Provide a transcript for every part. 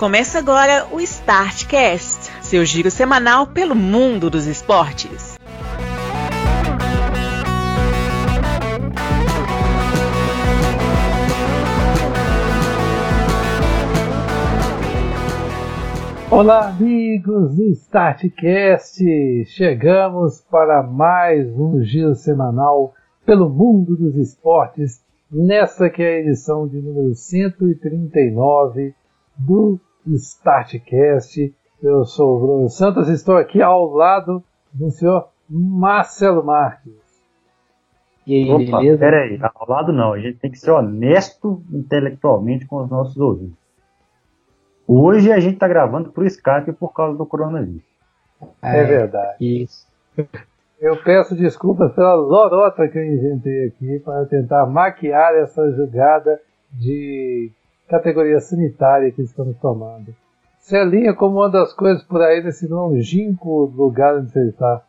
Começa agora o Startcast, seu giro semanal pelo mundo dos esportes. Olá, amigos do Startcast! Chegamos para mais um giro semanal pelo mundo dos esportes, nessa que é a edição de número 139 do Startcast. Eu sou o Bruno Santos e estou aqui ao lado do senhor Marcelo Marques. E aí, Opa, beleza? Peraí, ao lado não, a gente tem que ser honesto intelectualmente com os nossos ouvintes. Hoje a gente está gravando por Skype por causa do coronavírus. É, é verdade. Isso. Eu peço desculpas pela lorota que eu inventei aqui para tentar maquiar essa jogada de categoria sanitária que estamos tomando. Celinha, como anda as coisas por aí nesse longínquo lugar onde você está?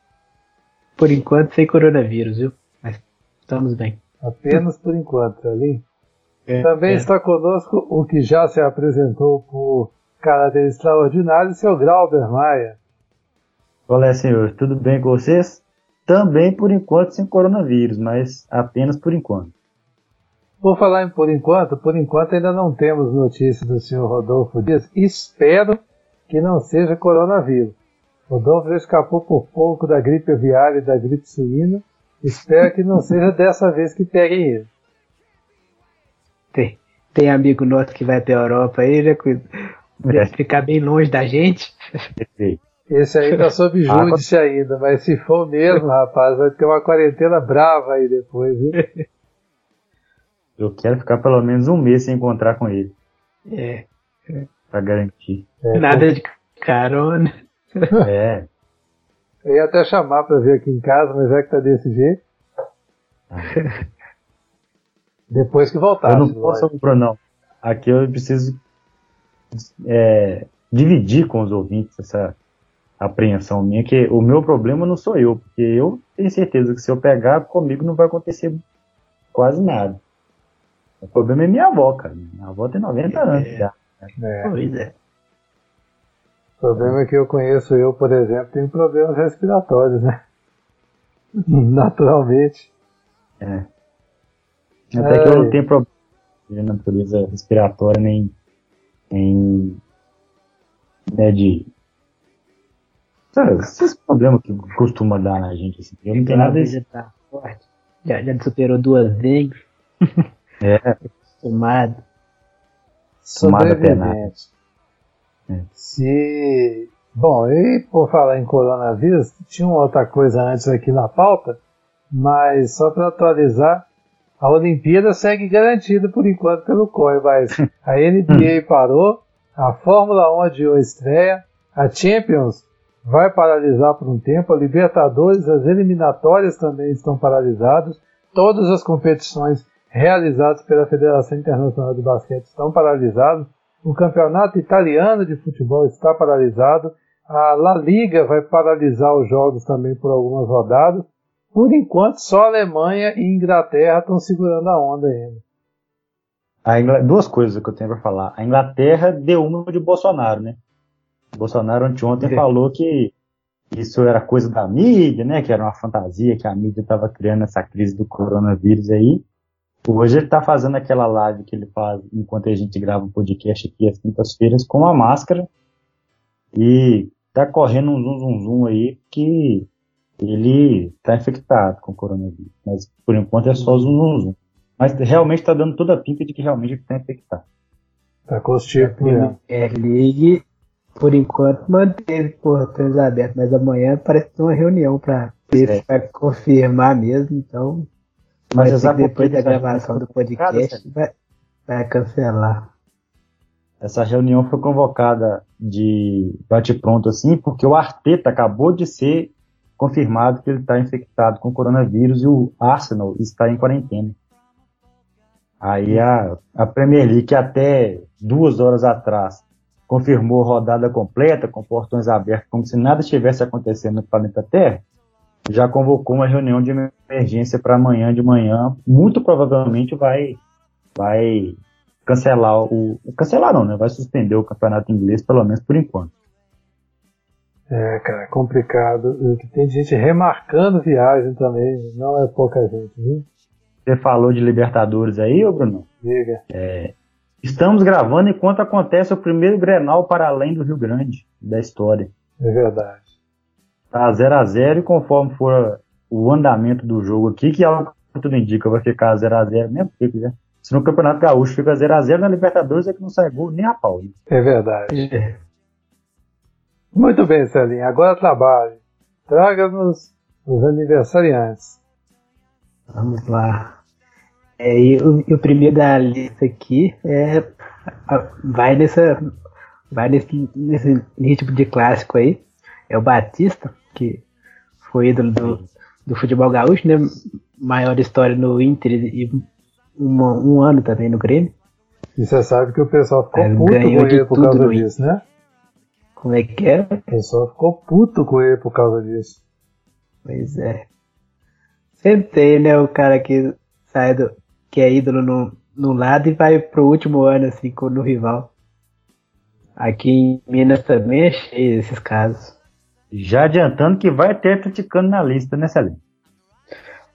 Por enquanto sem coronavírus, viu? Mas estamos bem. Apenas por enquanto, Celinha. É, Também é. está conosco o que já se apresentou por caráter extraordinário, seu Grauber Maia. Olá, senhor. Tudo bem com vocês? Também por enquanto sem coronavírus, mas apenas por enquanto. Vou falar em por enquanto, por enquanto ainda não temos notícia do senhor Rodolfo Dias. Espero que não seja coronavírus. Rodolfo já escapou por pouco da gripe aviária e da gripe suína. Espero que não seja dessa vez que peguem ele. Tem, tem amigo nosso que vai para a Europa aí, já é. ficar bem longe da gente. Esse aí tá sob ah, júdice ainda, mas se for mesmo, rapaz, vai ter uma quarentena brava aí depois, viu? Eu quero ficar pelo menos um mês sem encontrar com ele. É. Pra garantir. É, Nada de carona. É. Eu ia até chamar pra vir aqui em casa, mas é que tá desse jeito. Depois que voltar. Eu não posso, Bruno. Aqui eu preciso é, dividir com os ouvintes essa apreensão minha, que o meu problema não sou eu, porque eu tenho certeza que se eu pegar, comigo não vai acontecer quase nada. O problema é minha avó, cara. Minha avó tem 90 é, anos já. É. Pois é. O problema é que eu conheço, eu, por exemplo, tenho problemas respiratórios, né? Naturalmente. É. Até é. que eu não tenho problema de natureza respiratória, nem, nem né, de. Sabe, esses problemas que costuma dar na gente, assim. Eu não tenho nada disso. Tá forte. Já, já superou duas vezes. É. Tomado. Sobrevivente. É. Se. Bom, e por falar em coronavírus, tinha uma outra coisa antes aqui na pauta, mas só para atualizar, a Olimpíada segue garantida por enquanto pelo COI, mas a NBA parou, a Fórmula 1 adiou a estreia, a Champions vai paralisar por um tempo, a Libertadores, as eliminatórias também estão paralisadas, todas as competições realizados pela Federação Internacional de Basquete estão paralisados. O campeonato italiano de futebol está paralisado. A La Liga vai paralisar os jogos também por algumas rodadas. Por enquanto, só a Alemanha e Inglaterra estão segurando a onda ainda. A Duas coisas que eu tenho para falar. A Inglaterra deu uma de Bolsonaro, né? O Bolsonaro anteontem é. falou que isso era coisa da mídia, né? Que era uma fantasia que a mídia estava criando essa crise do coronavírus aí. Hoje ele está fazendo aquela live que ele faz enquanto a gente grava um podcast aqui às quintas-feiras com a máscara e tá correndo um zum zum zum aí que ele está infectado com coronavírus. Mas por enquanto é só zum zum zum. Mas realmente está dando toda a pinta de que realmente ele está infectado. Tá com os tipos, né? É, League, por enquanto, manteve portões abertos, mas amanhã parece ter uma reunião para é. confirmar mesmo, então mas depois da gravação do podcast vai, vai cancelar. Essa reunião foi convocada de bate-pronto assim, porque o Arteta acabou de ser confirmado que ele está infectado com coronavírus e o Arsenal está em quarentena. Aí a, a Premier League, até duas horas atrás, confirmou rodada completa, com portões abertos, como se nada estivesse acontecendo no planeta Terra, já convocou uma reunião de emergência para amanhã de manhã. Muito provavelmente vai, vai cancelar o. Cancelar não, né? Vai suspender o campeonato inglês, pelo menos por enquanto. É, cara, complicado. Tem gente remarcando viagem também, não é pouca gente, viu? Você falou de Libertadores aí, ô Bruno? Diga. É, estamos gravando enquanto acontece o primeiro Grenal para além do Rio Grande da história. É verdade. Tá 0 a 0 e conforme for o andamento do jogo aqui, que é algo que tudo indica, vai ficar 0 a 0 mesmo porque quiser. Se no Campeonato Gaúcho fica 0 a 0 na Libertadores é que não sai gol nem a pau. Né? É verdade. É. Muito bem, Celinho. Agora trabalhe. Traga-nos os aniversariantes. Vamos lá. É, e o, o, primeiro da lista aqui é vai nessa vai nesse, nesse ritmo de clássico aí. É o Batista, que foi ídolo do, do futebol gaúcho, né? Maior história no Inter e uma, um ano também no Grêmio. E você sabe que o pessoal ficou Mas puto com ele por causa disso, né? Como é que é? O pessoal ficou puto com ele por causa disso. Pois é. Sempre tem, né, o cara que sai do. que é ídolo no, no lado e vai pro último ano, assim, no rival. Aqui em Minas também é cheio desses casos. Já adiantando que vai ter atleticano na lista, né, Celinho?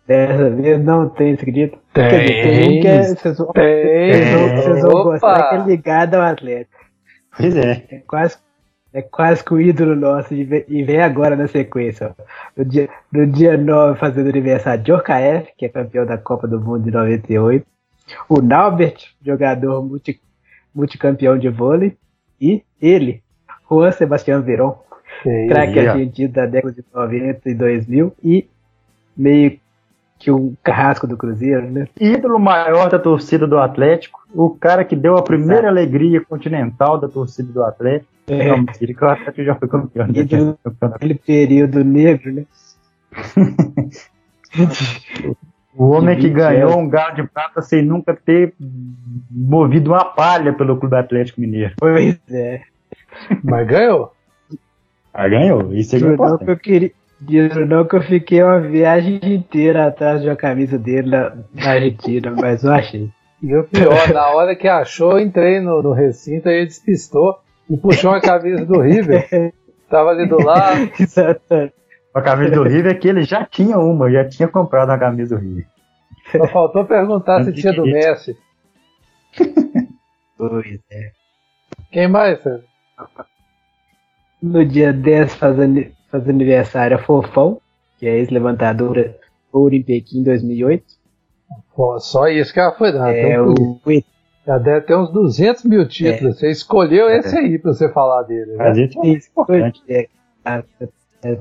Dessa vez não tem, você acredita? Tem, Quer dizer, tem um que é, vocês vão, tem. Vocês vão gostar que é ligado ao atleta. Pois é. É quase é quase que o ídolo nosso e vem agora na sequência. Ó. No, dia, no dia 9, fazendo aniversário, Djorkaeff, que é campeão da Copa do Mundo de 98. O Naubert, jogador multi, multicampeão de vôlei. E ele, Juan Sebastião Verón, craque argentino da década de 90 e 2000. E meio que um carrasco do Cruzeiro, né? Ídolo maior da torcida do Atlético, o cara que deu a primeira alegria continental da torcida do Atlético. É. Não, mentira, que o Atlético já foi campeão. Ídolo, aquele período negro, né? o homem que ganhou um galo de prata sem nunca ter movido uma palha pelo Clube Atlético Mineiro. Pois é. Mas ganhou. Ah, ganhou. Isso é importante. Eu queria, não que eu fiquei uma viagem inteira atrás de uma camisa dele na, na Argentina, mas eu achei. E o pior, na hora que achou, eu entrei no, no recinto e ele despistou e puxou uma camisa do River. Tava ali do lado. Exatamente. A camisa do River é que ele já tinha uma, já tinha comprado uma camisa do River. Só faltou perguntar se tinha do Messi. Pois é. Quem mais, Sérgio? No dia 10, fazendo faz aniversário a Fofão, que é ex-levantadora ouro em Pequim 2008. Pô, só isso que ela foi dar. É o... Já deve ter uns 200 mil títulos. É. Você escolheu é. esse aí pra você falar dele. Né? A gente é importante. É, é,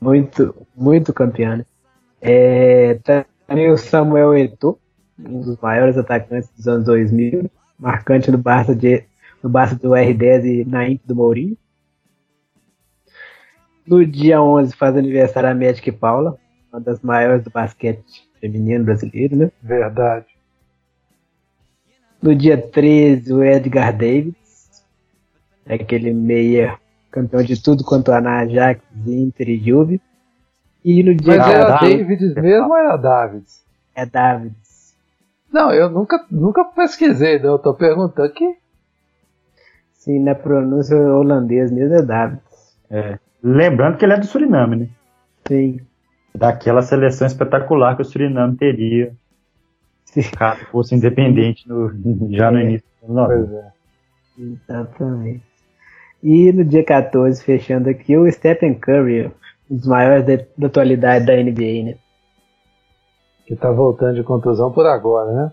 muito, muito campeão. Né? É, também o Samuel Eto'o, um dos maiores atacantes dos anos 2000, marcante no Barça, de, no Barça do R10 e na Inter do Mourinho. No dia 11 faz aniversário a Magic Paula, uma das maiores do basquete feminino brasileiro, né? Verdade. No dia 13, o Edgar Davis, é aquele meia campeão de tudo quanto a na Ajax, Inter e Juve. E no dia Mas era Davids mesmo ou era Davids? É Davids. Não, eu nunca, nunca pesquisei, não. Eu tô perguntando aqui. Sim, na pronúncia holandesa mesmo é Davids. É. Lembrando que ele é do Suriname, né? Sim. Daquela seleção espetacular que o Suriname teria caso fosse independente no, já no é. início do ano. Pois é. Exatamente. E no dia 14, fechando aqui, o Stephen Curry, um dos maiores de, da atualidade da NBA, né? Que tá voltando de contusão por agora, né?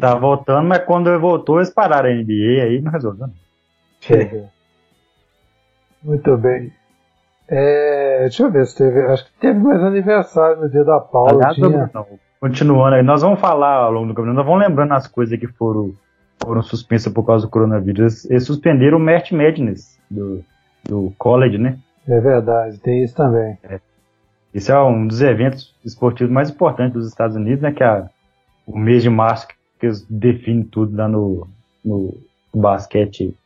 Tá voltando, mas quando ele voltou, eles pararam a NBA aí não resolveu. Chega. Muito bem. É, deixa eu ver se teve. Acho que teve mais aniversário no dia da Paula. Aliás, tinha... não, continuando aí, nós vamos falar ao longo do campeonato, nós vamos lembrando as coisas que foram, foram suspensas por causa do coronavírus. Eles suspenderam o Mert Madness do, do college, né? É verdade, tem isso também. É. Esse é um dos eventos esportivos mais importantes dos Estados Unidos, né? Que é o mês de março que eles definem tudo lá no, no basquete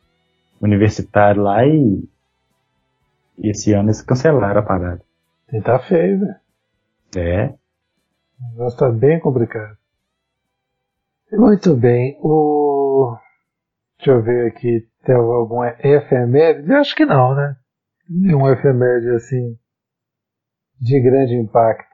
universitário lá e e esse ano eles cancelaram a parada. E tá feio, velho. É. O negócio tá bem complicado. Muito bem. O... Deixa eu ver aqui. Tem alguma efeméride? Eu acho que não, né? Nenhum efeméride assim de grande impacto.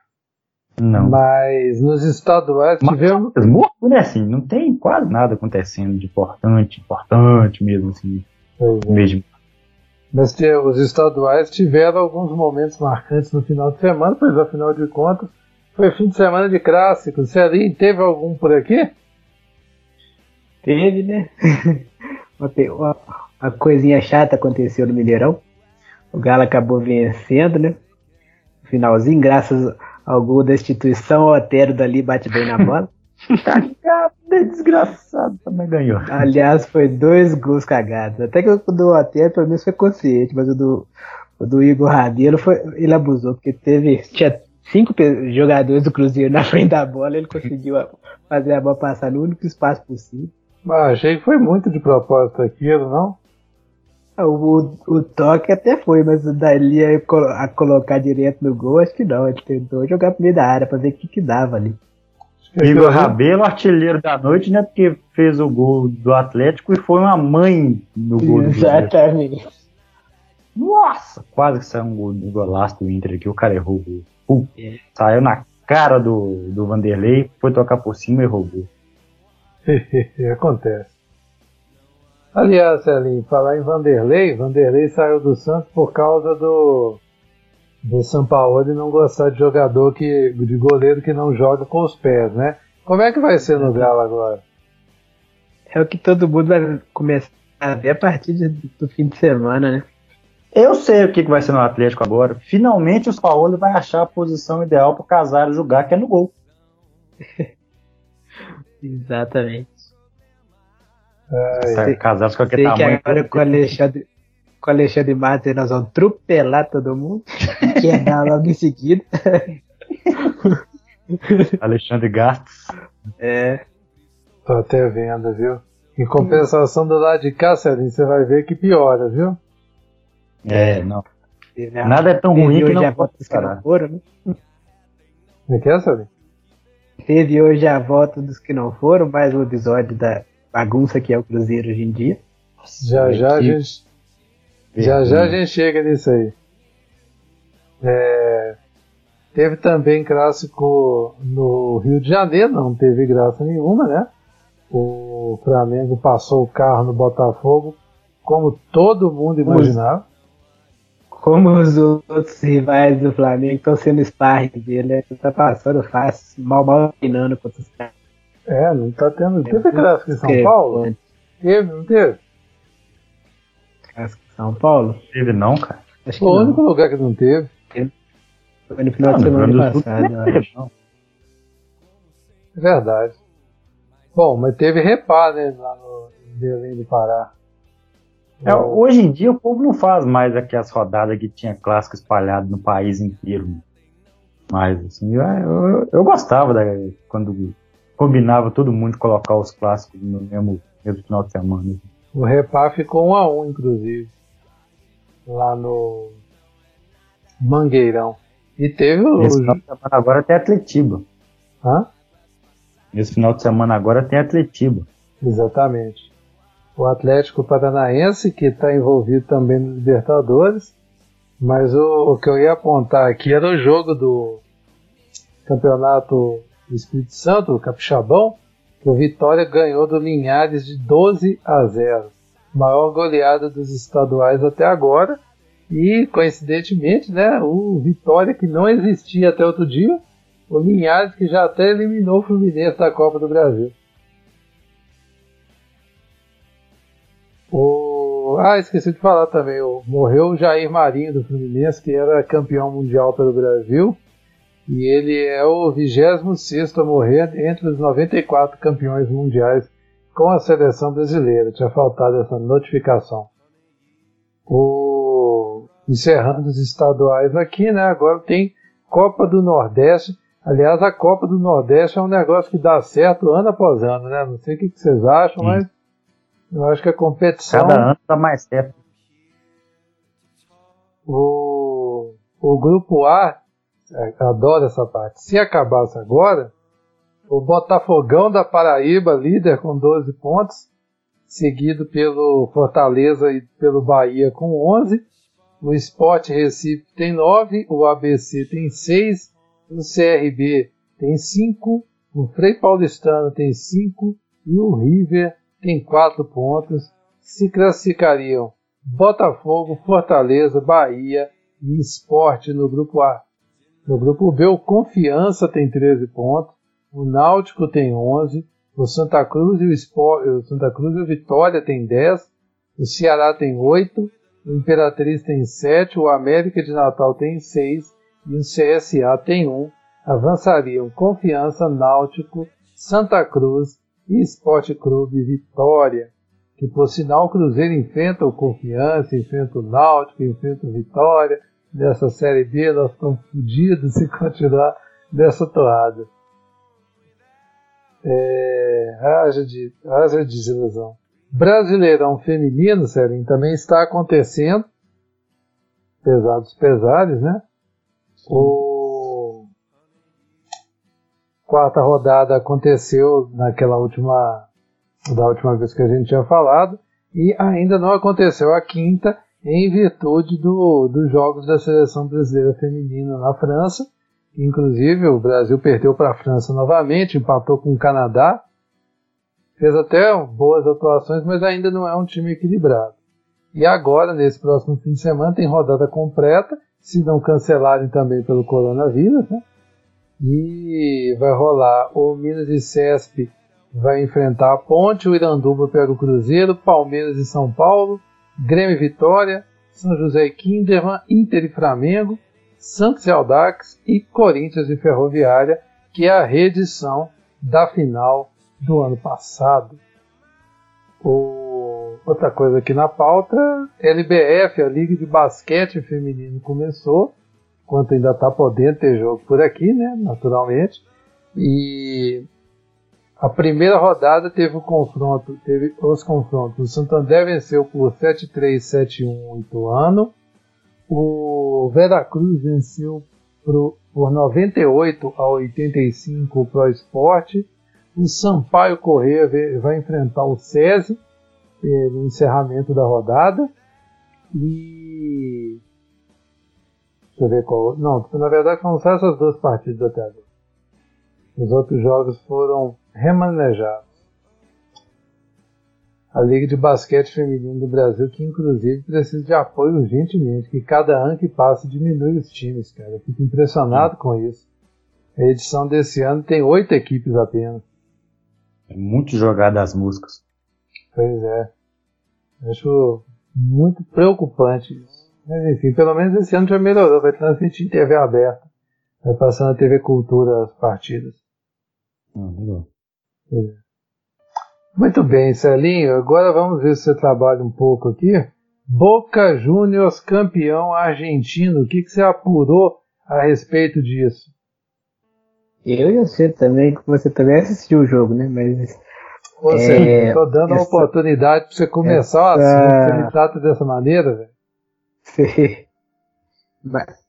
Não. Mas nos estaduais Mas tivemos. morto, né? Assim, não tem quase nada acontecendo de importante, importante mesmo, assim. É. Mesmo. Mas os estaduais tiveram alguns momentos marcantes no final de semana, pois afinal de contas foi fim de semana de clássicos. Celinho, teve algum por aqui? Teve, né? pe- uma- coisinha chata aconteceu no Mineirão. O Galo acabou vencendo, né? Finalzinho, graças ao gol da instituição, o Otero dali bate bem na bola. Cagada, desgraçado, também ganhou. Aliás, foi dois gols cagados. Até que o do Otero, pelo menos, foi consciente, mas o do, o do Igor Rabelo, foi, ele abusou, porque teve, tinha cinco jogadores do Cruzeiro na frente da bola, ele conseguiu a- fazer a bola passar no único espaço possível. Ah, achei que foi muito de propósito aquilo, não? Ah, O, o toque até foi, mas o dali a, colo- a colocar direto no gol, acho que não. Ele tentou jogar pro meio da área pra ver o que, que dava ali. Igor Rabelo, artilheiro da noite, né? Porque fez o gol do Atlético e foi uma mãe no gol do. Exatamente. Nossa, quase que saiu um gol um golaço do Inter aqui, o cara errou o gol. É. Saiu na cara do, do Vanderlei, foi tocar por cima e gol. Acontece. Aliás, Celinho, falar em Vanderlei, Vanderlei saiu do Santos por causa do do São Paulo de não gostar de jogador que de goleiro que não joga com os pés, né? Como é que vai ser no Galo agora? É o que todo mundo vai começar a ver a partir de- do fim de semana, né? Eu sei o que, que vai ser no Atlético agora. Finalmente o São Paulo vai achar a posição ideal pro Casares jogar, que é no gol. Exatamente. Ai, Casares com aquele Sei que tamanho. agora com o Alexandre, com o Alexandre Matos nós vamos atropelar todo mundo. Quebrar logo em seguida. Alexandre Gastos. É. tô até vendo, viu? Em compensação do lado de cá, Celinho, você vai ver que piora, viu? É, não. Teve a- Nada é tão teve ruim que hoje não a pode volta dos que não parar. foram, né? Não quer, Celinho? Teve hoje a volta dos que não foram, mais um episódio da bagunça que é o Cruzeiro hoje em dia. Já já a que gente Já já a gente chega nisso aí. É, teve também clássico no Rio de Janeiro, não teve graça nenhuma, né? O Flamengo passou o carro no Botafogo, como todo mundo imaginava. Como os outros rivais do Flamengo estão sendo sparring dele, né? Tá passando fácil, mal mal treinando contra os caras. É, não tá tendo. Teve clássico em São Paulo? Teve, não teve? Clássico São Paulo? Teve não, cara. Acho que Foi o não. único lugar que não teve. Foi no final Não, de semana teve, não. É verdade. Bom, mas teve repá, né? Lá no Belém do Pará. É, hoje em dia o povo não faz mais aquelas rodadas que tinha clássico espalhado no país inteiro. Mas assim, eu, eu, eu gostava da, quando combinava todo mundo colocar os clássicos no mesmo, mesmo final de semana. O repá ficou um a um, inclusive. Lá no Mangueirão. E teve o. Nesse final de semana agora tem Atletiba. Hã? Nesse final de semana agora tem Atletiba. Exatamente. O Atlético Paranaense, que está envolvido também no Libertadores. Mas o, o que eu ia apontar aqui era o jogo do Campeonato do Espírito Santo, o Capixabão, que o Vitória ganhou do Linhares de 12 a 0. Maior goleada dos estaduais até agora. E, coincidentemente, né, o Vitória, que não existia até outro dia, o Linhares, que já até eliminou o Fluminense da Copa do Brasil. O... Ah, esqueci de falar também. O... Morreu o Jair Marinho do Fluminense, que era campeão mundial pelo Brasil. E ele é o 26 a morrer entre os 94 campeões mundiais com a seleção brasileira. Tinha faltado essa notificação. O... Encerrando os estaduais aqui, né? Agora tem Copa do Nordeste. Aliás, a Copa do Nordeste é um negócio que dá certo ano após ano, né? Não sei o que vocês acham, Sim. mas eu acho que a competição. Cada ano tá mais certo. O, o grupo A, é, adoro essa parte. Se acabasse agora, o Botafogão da Paraíba, líder com 12 pontos, seguido pelo Fortaleza e pelo Bahia com 11. O Sport Recife tem 9, o ABC tem 6, o CRB tem 5, o Frei Paulistano tem 5 e o River tem 4 pontos. Se classificariam Botafogo, Fortaleza, Bahia e Sport no grupo A. No grupo B, o Confiança tem 13 pontos, o Náutico tem 11, o Santa Cruz e o, Sport, o Santa Cruz e o Vitória tem 10, o Ceará tem 8, o Imperatriz tem 7, o América de Natal tem 6 e o CSA tem 1. Avançariam Confiança, Náutico, Santa Cruz e Esporte Clube Vitória. Que por sinal o Cruzeiro enfrenta o Confiança, enfrenta o Náutico, enfrenta o Vitória. Nessa Série B nós estamos fodidos se continuar nessa toada. É, haja, de, haja de desilusão. Brasileirão feminino, Celinho, também está acontecendo. Pesados pesares, né? O quarta rodada aconteceu naquela última da última vez que a gente tinha falado e ainda não aconteceu a quinta em virtude do, dos jogos da seleção brasileira feminina na França. Inclusive o Brasil perdeu para a França novamente, empatou com o Canadá fez até boas atuações, mas ainda não é um time equilibrado. E agora, nesse próximo fim de semana, tem rodada completa, se não cancelarem também pelo coronavírus, né? E vai rolar o Minas e Cesp vai enfrentar a Ponte, o Iranduba pega o Cruzeiro, Palmeiras e São Paulo, Grêmio e Vitória, São José e Kinderman, Inter e Flamengo, Santos e Aldax e Corinthians e Ferroviária, que é a reedição da final do ano passado. O... Outra coisa aqui na pauta, LBF, a Liga de Basquete Feminino começou, enquanto ainda está podendo ter jogo por aqui, né, naturalmente. E a primeira rodada teve o confronto, teve os confrontos. O Santander venceu por 7-3, 7-1 Ituano. O Veracruz venceu por, por 98 a 85 o Pro Esporte. O Sampaio Corrêa vai enfrentar o SESI eh, no encerramento da rodada. E. Deixa eu ver qual. Não, na verdade foram só essas duas partidas até agora. Os outros jogos foram remanejados. A Liga de Basquete Feminino do Brasil, que inclusive precisa de apoio urgentemente, que cada ano que passa diminui os times, cara. Eu fico impressionado Sim. com isso. A edição desse ano tem oito equipes apenas. É muito jogada as músicas. Pois é. Acho muito preocupante isso. Mas enfim, pelo menos esse ano já melhorou. Vai transmitir em TV aberta. Vai passar na TV Cultura as partidas. Ah, É. Muito bem, Celinho. Agora vamos ver se você trabalha um pouco aqui. Boca Juniors campeão argentino. O que, que você apurou a respeito disso? Eu e você também, você também assistiu o jogo, né? Mas. Seja, é, tô dando essa, uma oportunidade para você começar essa... o assunto. Você me trata dessa maneira, velho. Sim. Mas,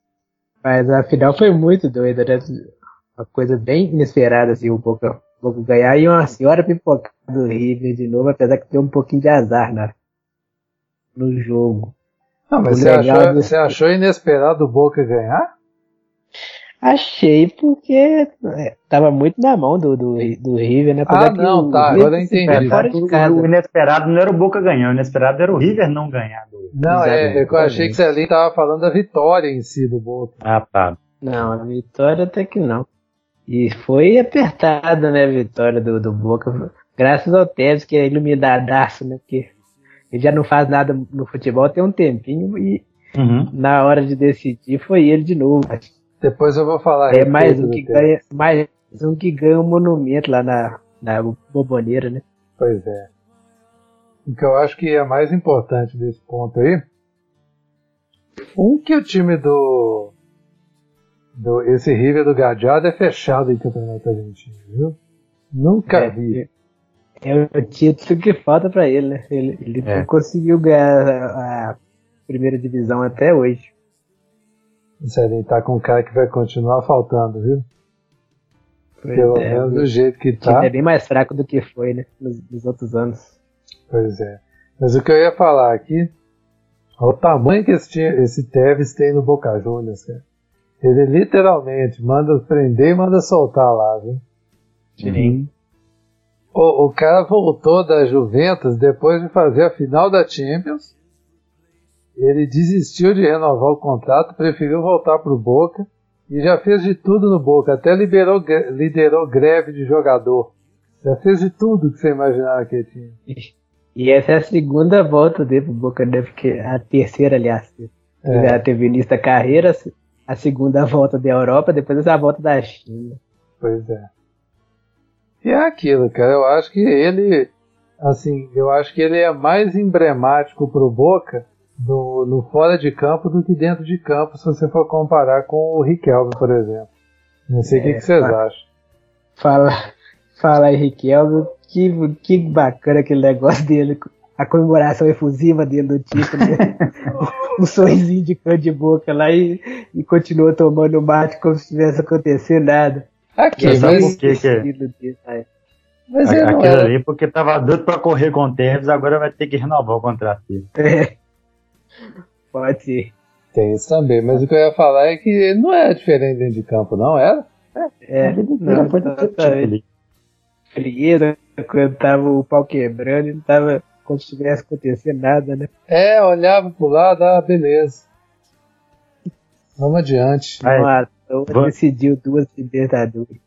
mas a final foi muito doida, né? Uma coisa bem inesperada, assim, o Boca, o Boca ganhar e uma senhora pipoca do River de novo, apesar que tem um pouquinho de azar na, no jogo. Não, mas você achou, você achou inesperado o Boca ganhar? Achei porque é, tava muito na mão do, do, do River, né? Apesar ah, não, tá, agora eu entendi. O, o inesperado não era o Boca ganhar, o inesperado era o River não ganhar. Do, não, é, eu achei que você ali tava falando da vitória em si do Boca. Ah, tá. Não, a vitória até que não. E foi apertada, né, a vitória do, do Boca. Graças ao Tevez, que é iluminadaço, né? Porque ele já não faz nada no futebol tem um tempinho e uhum. na hora de decidir foi ele de novo. Depois eu vou falar. É mais um que ganha, mais um que ganha um monumento lá na, na Boboneira, né? Pois é. O que eu acho que é mais importante desse ponto aí, um que o time do, do esse River do Gadiardo é fechado em campeonato argentino, viu? Nunca é, vi. É, é o título que falta para ele, né? Ele, ele é. não conseguiu ganhar a, a primeira divisão até hoje. Isso aí tá com um cara que vai continuar faltando, viu? Pelo é, menos do jeito que tá. É bem mais fraco do que foi, né? Nos, nos, outros anos. Pois é. Mas o que eu ia falar aqui, o tamanho que esse, esse Tevez tem no Boca Juniors, cara. Ele literalmente manda prender e manda soltar lá, viu? Sim. O, o cara voltou da Juventus depois de fazer a final da Champions. Ele desistiu de renovar o contrato, preferiu voltar pro Boca e já fez de tudo no Boca, até liberou, liderou greve de jogador. Já fez de tudo que você imaginava que ele tinha. E essa é a segunda volta dele pro Boca, né? Porque a terceira, aliás. É. Já teve início da carreira, a segunda volta da Europa, depois essa volta da China. Pois é. E é aquilo, cara. Eu acho que ele, assim, eu acho que ele é mais emblemático pro Boca no, no fora de campo do que dentro de campo, se você for comparar com o Riquelme, por exemplo. Não sei o é, que, que, vocês fala, acham. Fala, fala aí, Riquelme, que, que bacana aquele negócio dele, a comemoração efusiva dele do título, né? um sorrisinho de cão de boca lá e, e continua tomando mate como se tivesse acontecido nada. Aqui, mas... Que, que é? Mas Aquilo era... ali, porque tava doido pra correr com o Tevez, agora vai ter que renovar o contrato dele. É. Pode ser. Tem isso também, mas o que eu ia falar é que ele não é diferente dentro de campo, não era? É, é não, foi totalmente. Frieira, quando tava o pau quebrando, não tava como se tivesse acontecido nada, né? É, olhava pro lado, ah, beleza. Vamos adiante. Aí, então, decidiu duas Libertadores.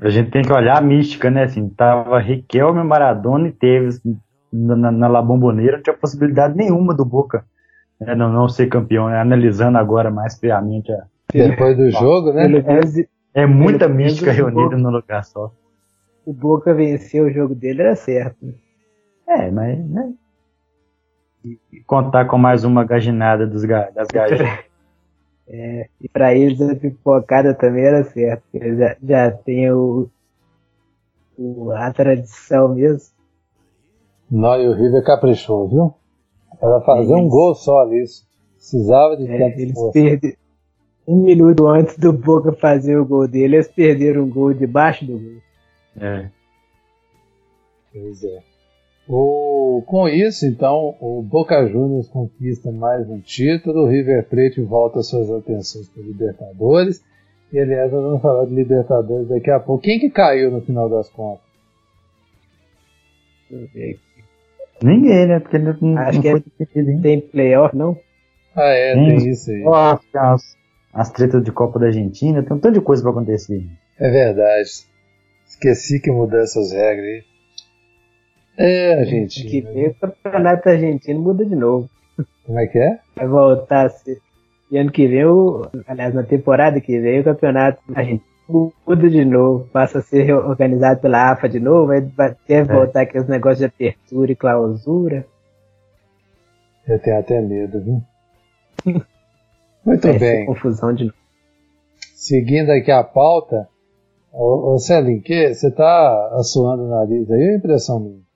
A gente tem que olhar a mística, né? Assim, tava Riquelme, Maradona e Tevez na, na, na La Bombonera, não tinha possibilidade nenhuma do Boca né, não, não ser campeão, né? Analisando agora mais friamente. A... Depois do jogo, né? É, é muita mística reunida num lugar só. O Boca venceu o jogo dele era certo. É, mas. Né? E contar com mais uma gaginada dos, das gajas. É, e para eles a pipocada também era certo. Eles já, já tem o, o, a tradição mesmo. Não, e o River caprichou, viu? Era fazer um gol só ali. Precisava de é, eles perderam um minuto antes do Boca fazer o gol dele, eles perderam um gol debaixo do gol. É. Pois é. O, com isso, então, o Boca Juniors conquista mais um título, o River Plate volta suas atenções para Libertadores. E aliás, nós vamos falar de Libertadores daqui a pouco. Quem que caiu no final das contas? Ninguém, né? Porque não, Acho não que foi é, tem playoff, não? Ah, é, tem, tem isso aí. as, as tretas de Copa da Argentina, tem um tanto de coisa pra acontecer. É verdade. Esqueci que mudou essas regras aí. É, Argentina. Que vem o campeonato argentino muda de novo. Como é que é? Vai voltar a ser. E ano que vem, o, aliás, na temporada que vem, o campeonato argentino muda de novo, passa a ser organizado pela AFA de novo, aí deve é. voltar aqueles negócios de apertura e clausura. Eu tenho até medo, viu? Muito Vai bem. confusão de novo. Seguindo aqui a pauta, ô, ô você tá assoando o nariz aí é impressão minha?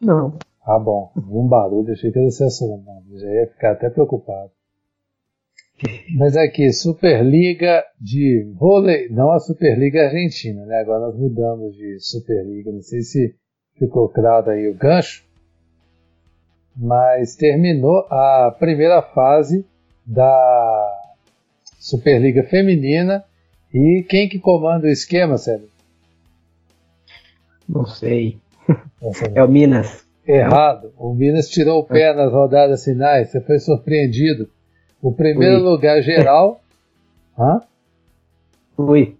Não. Ah, bom. Um barulho, achei que era você assoando o nariz, já ia ficar até preocupado. Mas aqui, Superliga de vôlei, não a Superliga Argentina, né? Agora nós mudamos de Superliga, não sei se ficou claro aí o gancho, mas terminou a primeira fase da Superliga Feminina e quem que comanda o esquema, Sérgio? Não sei. É o Minas. Errado. O Minas tirou o pé nas rodadas finais. Você foi surpreendido. O primeiro Fui. lugar geral. Hã? Fui.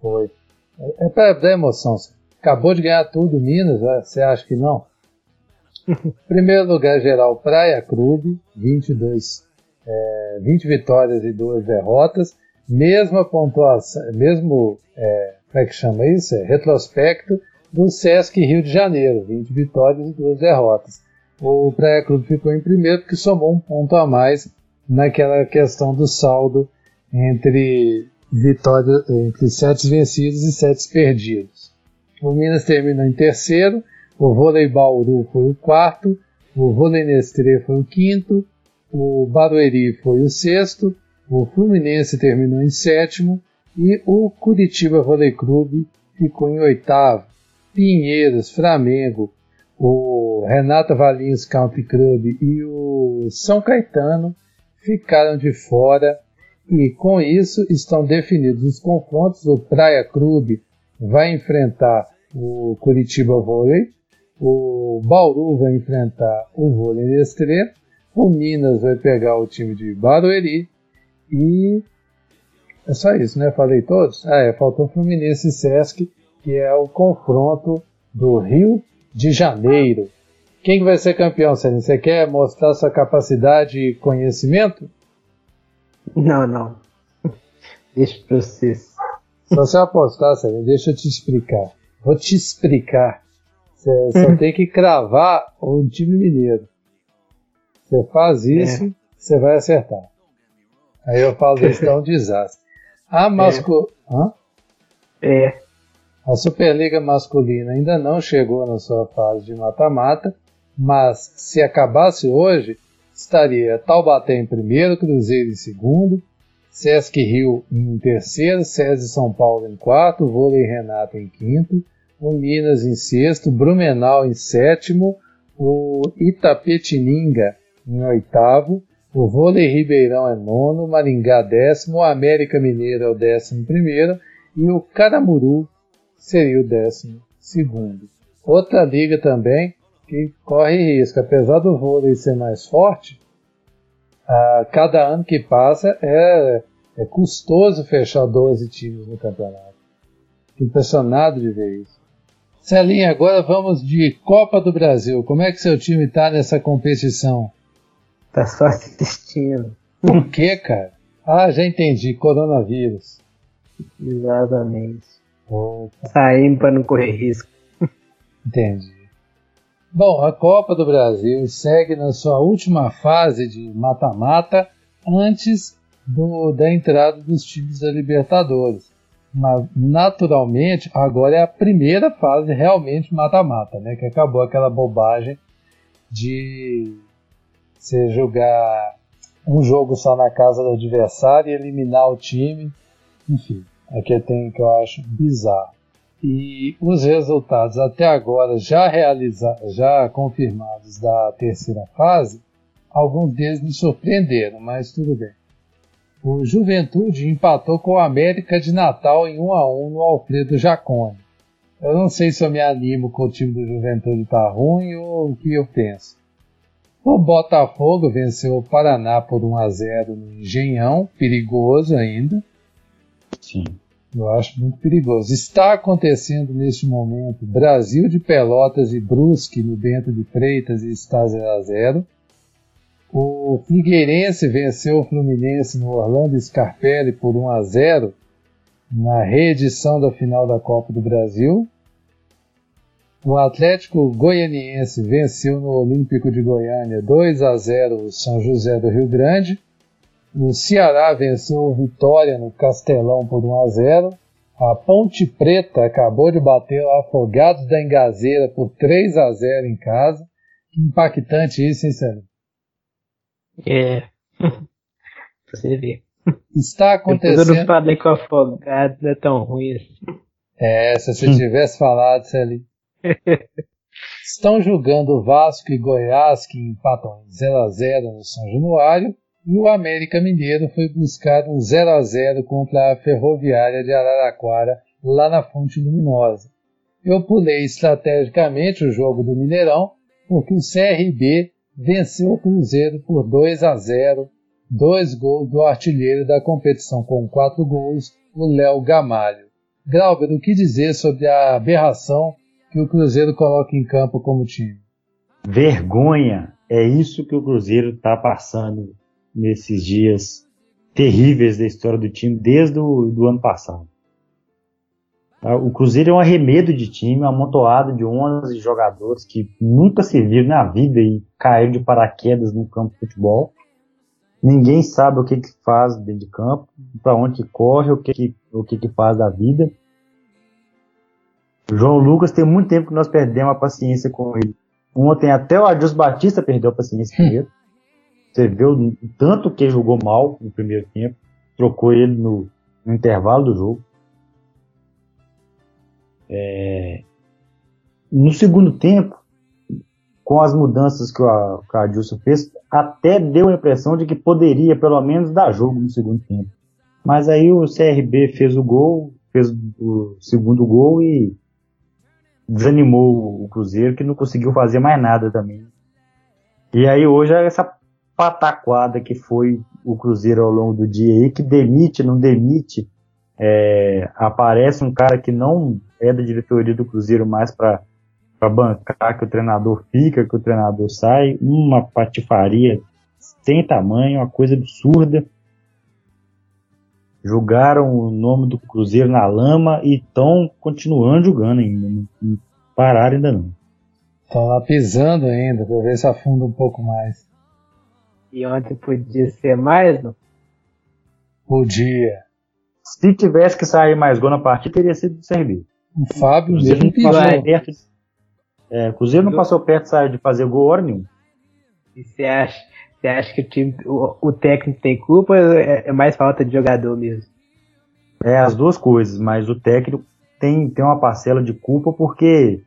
Foi. É, para dar emoção. Acabou de ganhar tudo, Minas, né? você acha que não? primeiro lugar geral, Praia Clube, 22, é, 20 vitórias e 2 derrotas. Mesma pontuação, mesmo, é, como é que chama isso? É, retrospecto do Sesc Rio de Janeiro, 20 vitórias e 2 derrotas. O Praia Clube ficou em primeiro porque somou um ponto a mais naquela questão do saldo entre vitórias, entre sete vencidos e sete perdidos. O Minas terminou em terceiro, o Vôlei Bauru foi o quarto, o Vôlei Nestlé foi o quinto, o Barueri foi o sexto, o Fluminense terminou em sétimo, e o Curitiba Vôlei Clube ficou em oitavo. Pinheiros, Flamengo, o Renata Valinhos Country Club e o São Caetano ficaram de fora e com isso estão definidos os confrontos. O Praia Clube vai enfrentar o Curitiba Vôlei, o Bauru vai enfrentar o Vôlei Estrela, o Minas vai pegar o time de Barueri e é só isso, né? Falei todos? Ah, é, faltou Fluminense e Sesc, que é o confronto do Rio de Janeiro. Quem vai ser campeão, Sérgio? Você quer mostrar sua capacidade e conhecimento? Não, não. Deixa para vocês. Se você apostar, Sérgio, deixa eu te explicar. Vou te explicar. Você só tem que cravar o time mineiro. Você faz isso, é. você vai acertar. Aí eu falo isso é um desastre. A mascu... É. A Superliga masculina ainda não chegou na sua fase de mata-mata, mas se acabasse hoje, estaria Taubaté em primeiro, Cruzeiro em segundo, Sesc Rio em terceiro, SESI São Paulo em quarto, Vôlei Renato em quinto, o Minas em sexto, Blumenau em sétimo, o Itapetininga em oitavo, o Vôlei Ribeirão é nono, Maringá décimo, o América Mineiro é o décimo primeiro e o Caramuru seria o décimo segundo. Outra liga também que corre risco, apesar do vôlei ser mais forte, a cada ano que passa é, é custoso fechar 12 times no campeonato. Fico impressionado de ver isso. Celinha, agora vamos de Copa do Brasil. Como é que seu time está nessa competição? Tá só assistindo. Por quê, cara? Ah, já entendi. Coronavírus. Exatamente. Saindo para não correr risco. Entendi. Bom, a Copa do Brasil segue na sua última fase de mata-mata antes do, da entrada dos times da Libertadores. Mas, naturalmente, agora é a primeira fase realmente mata-mata, né? Que acabou aquela bobagem de você jogar um jogo só na casa do adversário e eliminar o time. Enfim, aqui tem que eu acho bizarro. E os resultados até agora já realizados, já confirmados da terceira fase, alguns deles me surpreenderam, mas tudo bem. O Juventude empatou com o América de Natal em 1 a 1 no Alfredo Jacone. Eu não sei se eu me animo com o time do Juventude tá ruim ou o que eu penso. O Botafogo venceu o Paraná por 1 a 0 no Engenhão, perigoso ainda. Sim. Eu acho muito perigoso. Está acontecendo neste momento Brasil de Pelotas e Brusque no Bento de Freitas e está 0 a 0. O Figueirense venceu o Fluminense no Orlando Scarpelli por 1 a 0 na reedição da final da Copa do Brasil. O Atlético Goianiense venceu no Olímpico de Goiânia 2 a 0 o São José do Rio Grande. O Ceará venceu o Vitória no Castelão por 1 a 0. A Ponte Preta acabou de bater o Afogados da Engazeira por 3 a 0 em casa. Que impactante isso, hein, Sérgio? É. Você vê. Está acontecendo. Eu não falei com Afogados, não é tão ruim assim. É, se você tivesse falado, Celi. Estão jogando Vasco e Goiás, que empatam 0 a 0 no São Januário, e o América Mineiro foi buscar um 0 a 0 contra a Ferroviária de Araraquara, lá na Fonte Luminosa. Eu pulei estrategicamente o jogo do Mineirão, porque o CRB venceu o Cruzeiro por 2 a 0, dois gols do artilheiro da competição com quatro gols, o Léo Gamalho. Grauber, o que dizer sobre a aberração que o Cruzeiro coloca em campo como time? Vergonha. É isso que o Cruzeiro está passando nesses dias terríveis da história do time desde o do ano passado. Tá? O Cruzeiro é um arremedo de time, uma amontoado de 11 jogadores que nunca se viram na vida e caíram de paraquedas no campo de futebol. Ninguém sabe o que, que faz dentro de campo, para onde que corre, o que, que, o que, que faz da vida. João Lucas tem muito tempo que nós perdemos a paciência com ele. Ontem até o Adilson Batista perdeu a paciência com ele. Você vê o tanto que jogou mal no primeiro tempo. Trocou ele no, no intervalo do jogo. É, no segundo tempo, com as mudanças que o, que o Adilson fez, até deu a impressão de que poderia pelo menos dar jogo no segundo tempo. Mas aí o CRB fez o gol, fez o segundo gol e desanimou o Cruzeiro, que não conseguiu fazer mais nada também. E aí hoje é essa pataquada que foi o Cruzeiro ao longo do dia aí, que demite, não demite, é, aparece um cara que não é da diretoria do Cruzeiro mais para bancar que o treinador fica, que o treinador sai, uma patifaria sem tamanho, uma coisa absurda. Jogaram o nome do Cruzeiro na lama e estão continuando jogando ainda, não pararam ainda não. Estão lá pisando ainda, para ver se afunda um pouco mais. E ontem podia ser mais, não? Podia. Se tivesse que sair mais gol na partida, teria sido do CRB. O Fábio Cruzeiro não passou perto. De, é, Cruzeiro não passou perto de fazer gol hora nenhuma. E você acha, você acha que o, time, o, o técnico tem culpa ou é, é, mais falta de jogador mesmo? É as duas coisas, mas o técnico tem, tem uma parcela de culpa porque,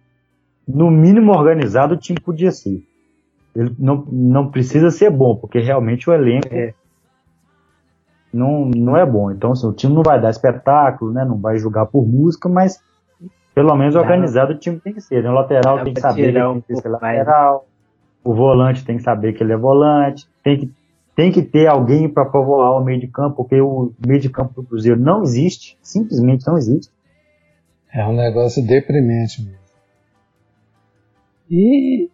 no mínimo organizado, o time podia ser. Ele não, não precisa ser bom, porque realmente o elenco é. não, não é bom. Então, assim, o time não vai dar espetáculo, né? Não vai jogar por música, mas pelo menos organizado o time tem que ser. Né? O lateral tem que saber que um tem que ser lateral. O volante tem que saber que ele é volante. Tem que, tem que ter alguém para povoar o meio de campo, porque o meio de campo do Cruzeiro não existe. Simplesmente não existe. É um negócio deprimente mesmo. E,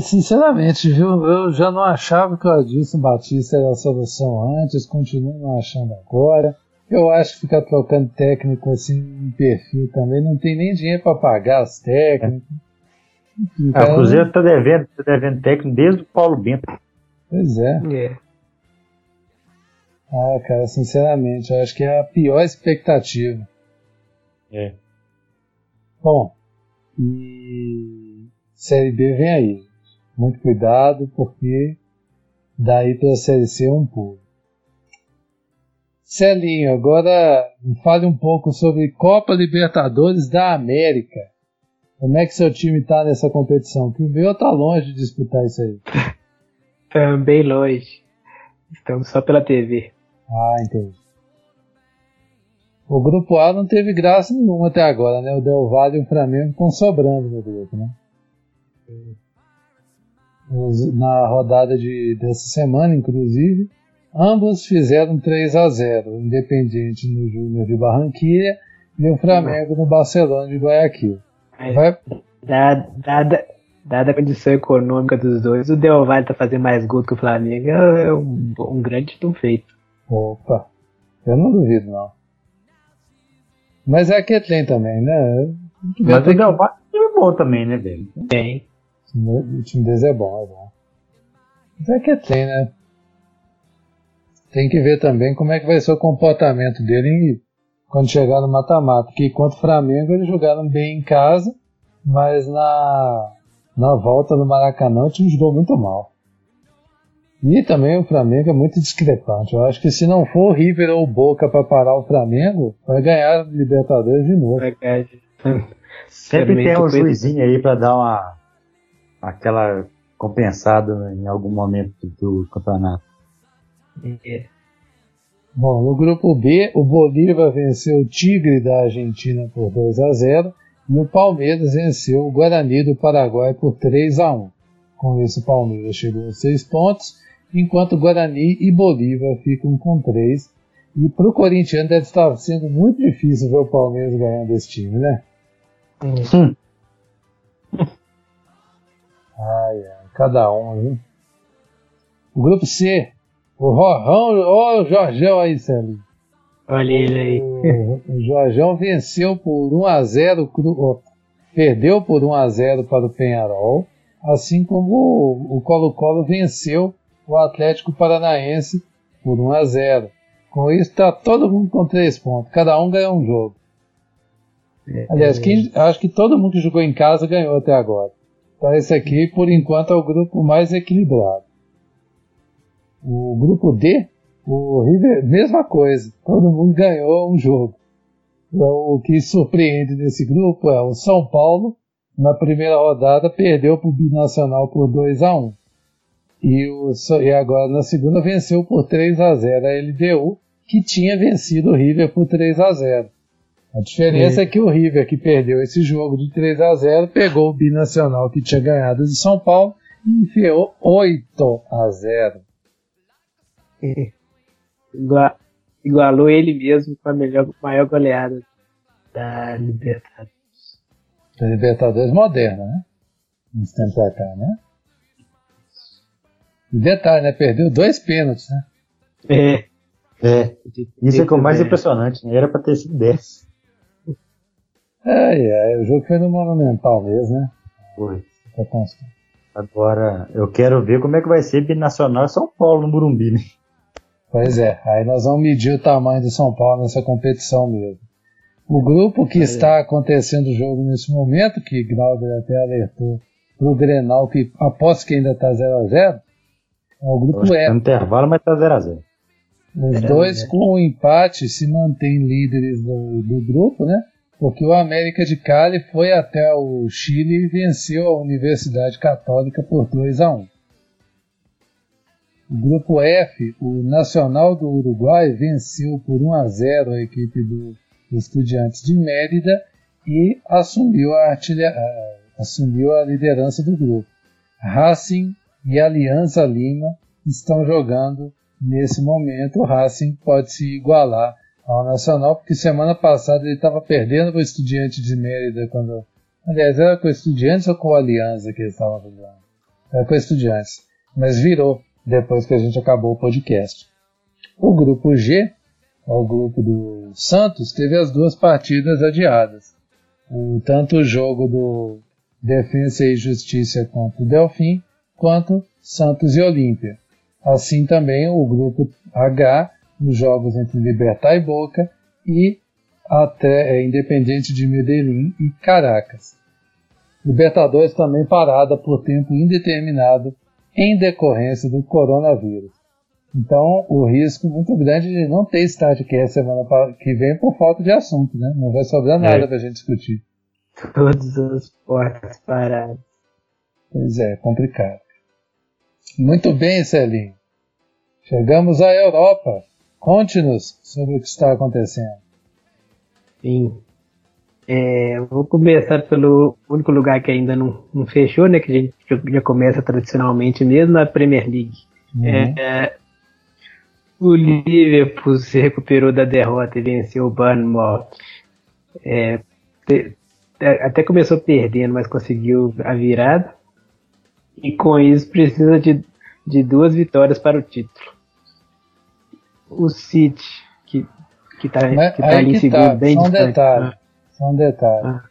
sinceramente, viu, eu já não achava que o Adilson Batista era a solução antes, continuo não achando agora. Eu acho que ficar trocando técnico assim em perfil também não tem nem dinheiro para pagar os técnicos. Enfim, ah, o Cruzeiro está devendo, tá devendo técnico desde o Paulo Bento. Pois é. é. Ah, cara, sinceramente, eu acho que é a pior expectativa. É. Bom, e Série B vem aí. Muito cuidado, porque daí para a Série C é um pulo. Celinho, agora fale um pouco sobre Copa Libertadores da América. Como é que seu time está nessa competição? Que o meu está longe de disputar isso aí. Também longe. Estamos só pela TV. Ah, entendi. O grupo A não teve graça nenhuma até agora, né? O Del Valle e o Flamengo estão sobrando no grupo, né? Na rodada de, dessa semana, inclusive, Ambos fizeram 3 a 0 Independiente no Júnior de Barranquilla e o Flamengo no Barcelona de Guayaquil. Vai... Dada, dada, dada a condição econômica dos dois, o Del Valle tá fazendo mais gols que o Flamengo é um, um grande feito. Opa, eu não duvido não. Mas é que tem também, né? Mas o Del Valle é bom também, né, velho? Tem. O time deles é bom, é bom. Mas é que tem, né? tem que ver também como é que vai ser o comportamento dele quando chegar no mata-mata. Que contra o Flamengo eles jogaram bem em casa, mas na, na volta no Maracanã o time jogou muito mal. E também o Flamengo é muito discrepante. Eu acho que se não for o River ou o Boca para parar o Flamengo, vai ganhar a Libertadores de novo. Sempre tem um juizinho aí para dar uma aquela compensada em algum momento do campeonato. É. Bom, no grupo B, o Bolívar venceu o Tigre da Argentina por 2 a 0 e o Palmeiras venceu o Guarani do Paraguai por 3 a 1. Com isso, o Palmeiras chegou a 6 pontos, enquanto Guarani e Bolívar ficam com 3. E para o Corinthians deve estar sendo muito difícil ver o Palmeiras ganhando esse time, né? Hum. Ai, ai, cada um, viu? O grupo C, o Rorrão, ó o Jorgão aí, Sérgio. Olha ele aí. O, o Jorgão venceu por 1 a 0 perdeu por 1 a 0 para o Penharol, assim como o Colo-Colo venceu o Atlético Paranaense por 1 a 0. Com isso está todo mundo com 3 pontos, cada um ganhou um jogo. É, Aliás, é... quem, acho que todo mundo que jogou em casa ganhou até agora. Então esse aqui, por enquanto, é o grupo mais equilibrado. O grupo D O River, mesma coisa, todo mundo ganhou um jogo. Então, o que surpreende nesse grupo é o São Paulo, na primeira rodada, perdeu para o Binacional por 2 a 1 e, o, e agora na segunda venceu por 3 a 0 a LDU, que tinha vencido o River por 3 a 0 A diferença é. é que o River, que perdeu esse jogo de 3 a 0 pegou o Binacional, que tinha ganhado de São Paulo, e enfiou 8 a 0 é. igualou ele mesmo com a melhor, maior goleada da Libertadores. Da Libertadores moderna, né? Uns tempos pra cá, né? E detalhe, né? Perdeu dois pênaltis, né? É. É. Isso é que é o mais impressionante, né? Era pra ter sido 10. É, é, o jogo foi no Monumental mesmo, né? Foi. Agora, eu quero ver como é que vai ser Binacional São Paulo no Burumbi, né? Pois é, aí nós vamos medir o tamanho do São Paulo nessa competição mesmo. O grupo que é. está acontecendo o jogo nesse momento, que Glauber até alertou para o Grenal, que aposto que ainda está 0x0, é o grupo E. No intervalo, mas está 0x0. Os dois com o empate se mantêm líderes do, do grupo, né? Porque o América de Cali foi até o Chile e venceu a Universidade Católica por 2 a 1. O grupo F, o Nacional do Uruguai venceu por 1 a 0 a equipe do Estudiantes de Mérida e assumiu a, artilha, assumiu a liderança do grupo. Racing e Aliança Lima estão jogando nesse momento. O Racing pode se igualar ao Nacional, porque semana passada ele estava perdendo para o Estudiante de Mérida quando. Aliás, era com o Estudiantes ou com o Aliança que eles estavam jogando? Era com o Estudiantes. Mas virou depois que a gente acabou o podcast. O grupo G, o grupo do Santos, teve as duas partidas adiadas. O, tanto o jogo do Defensa e Justiça contra o Delfim, quanto Santos e Olímpia. Assim também o grupo H, os jogos entre Libertar e Boca e até é, Independente de Medellín e Caracas. Libertadores também parada por tempo indeterminado em decorrência do coronavírus. Então, o risco muito grande de não ter Startcast semana que vem por falta de assunto, né? Não vai sobrar nada é. para a gente discutir. Todos os portas parados. Pois é, complicado. Muito bem, Celinho. Chegamos à Europa. Conte-nos sobre o que está acontecendo. Sim. É, vou começar pelo único lugar que ainda não, não fechou, né? Que a gente já começa tradicionalmente mesmo, a Premier League. Uhum. É, o Liverpool se recuperou da derrota e venceu o Bournemouth. É, até começou perdendo, mas conseguiu a virada. E com isso precisa de, de duas vitórias para o título. O City, que, que tá, que tá ali segundo, tá. bem Só um distante. detalhe. Ah. Só um detalhe. Ah.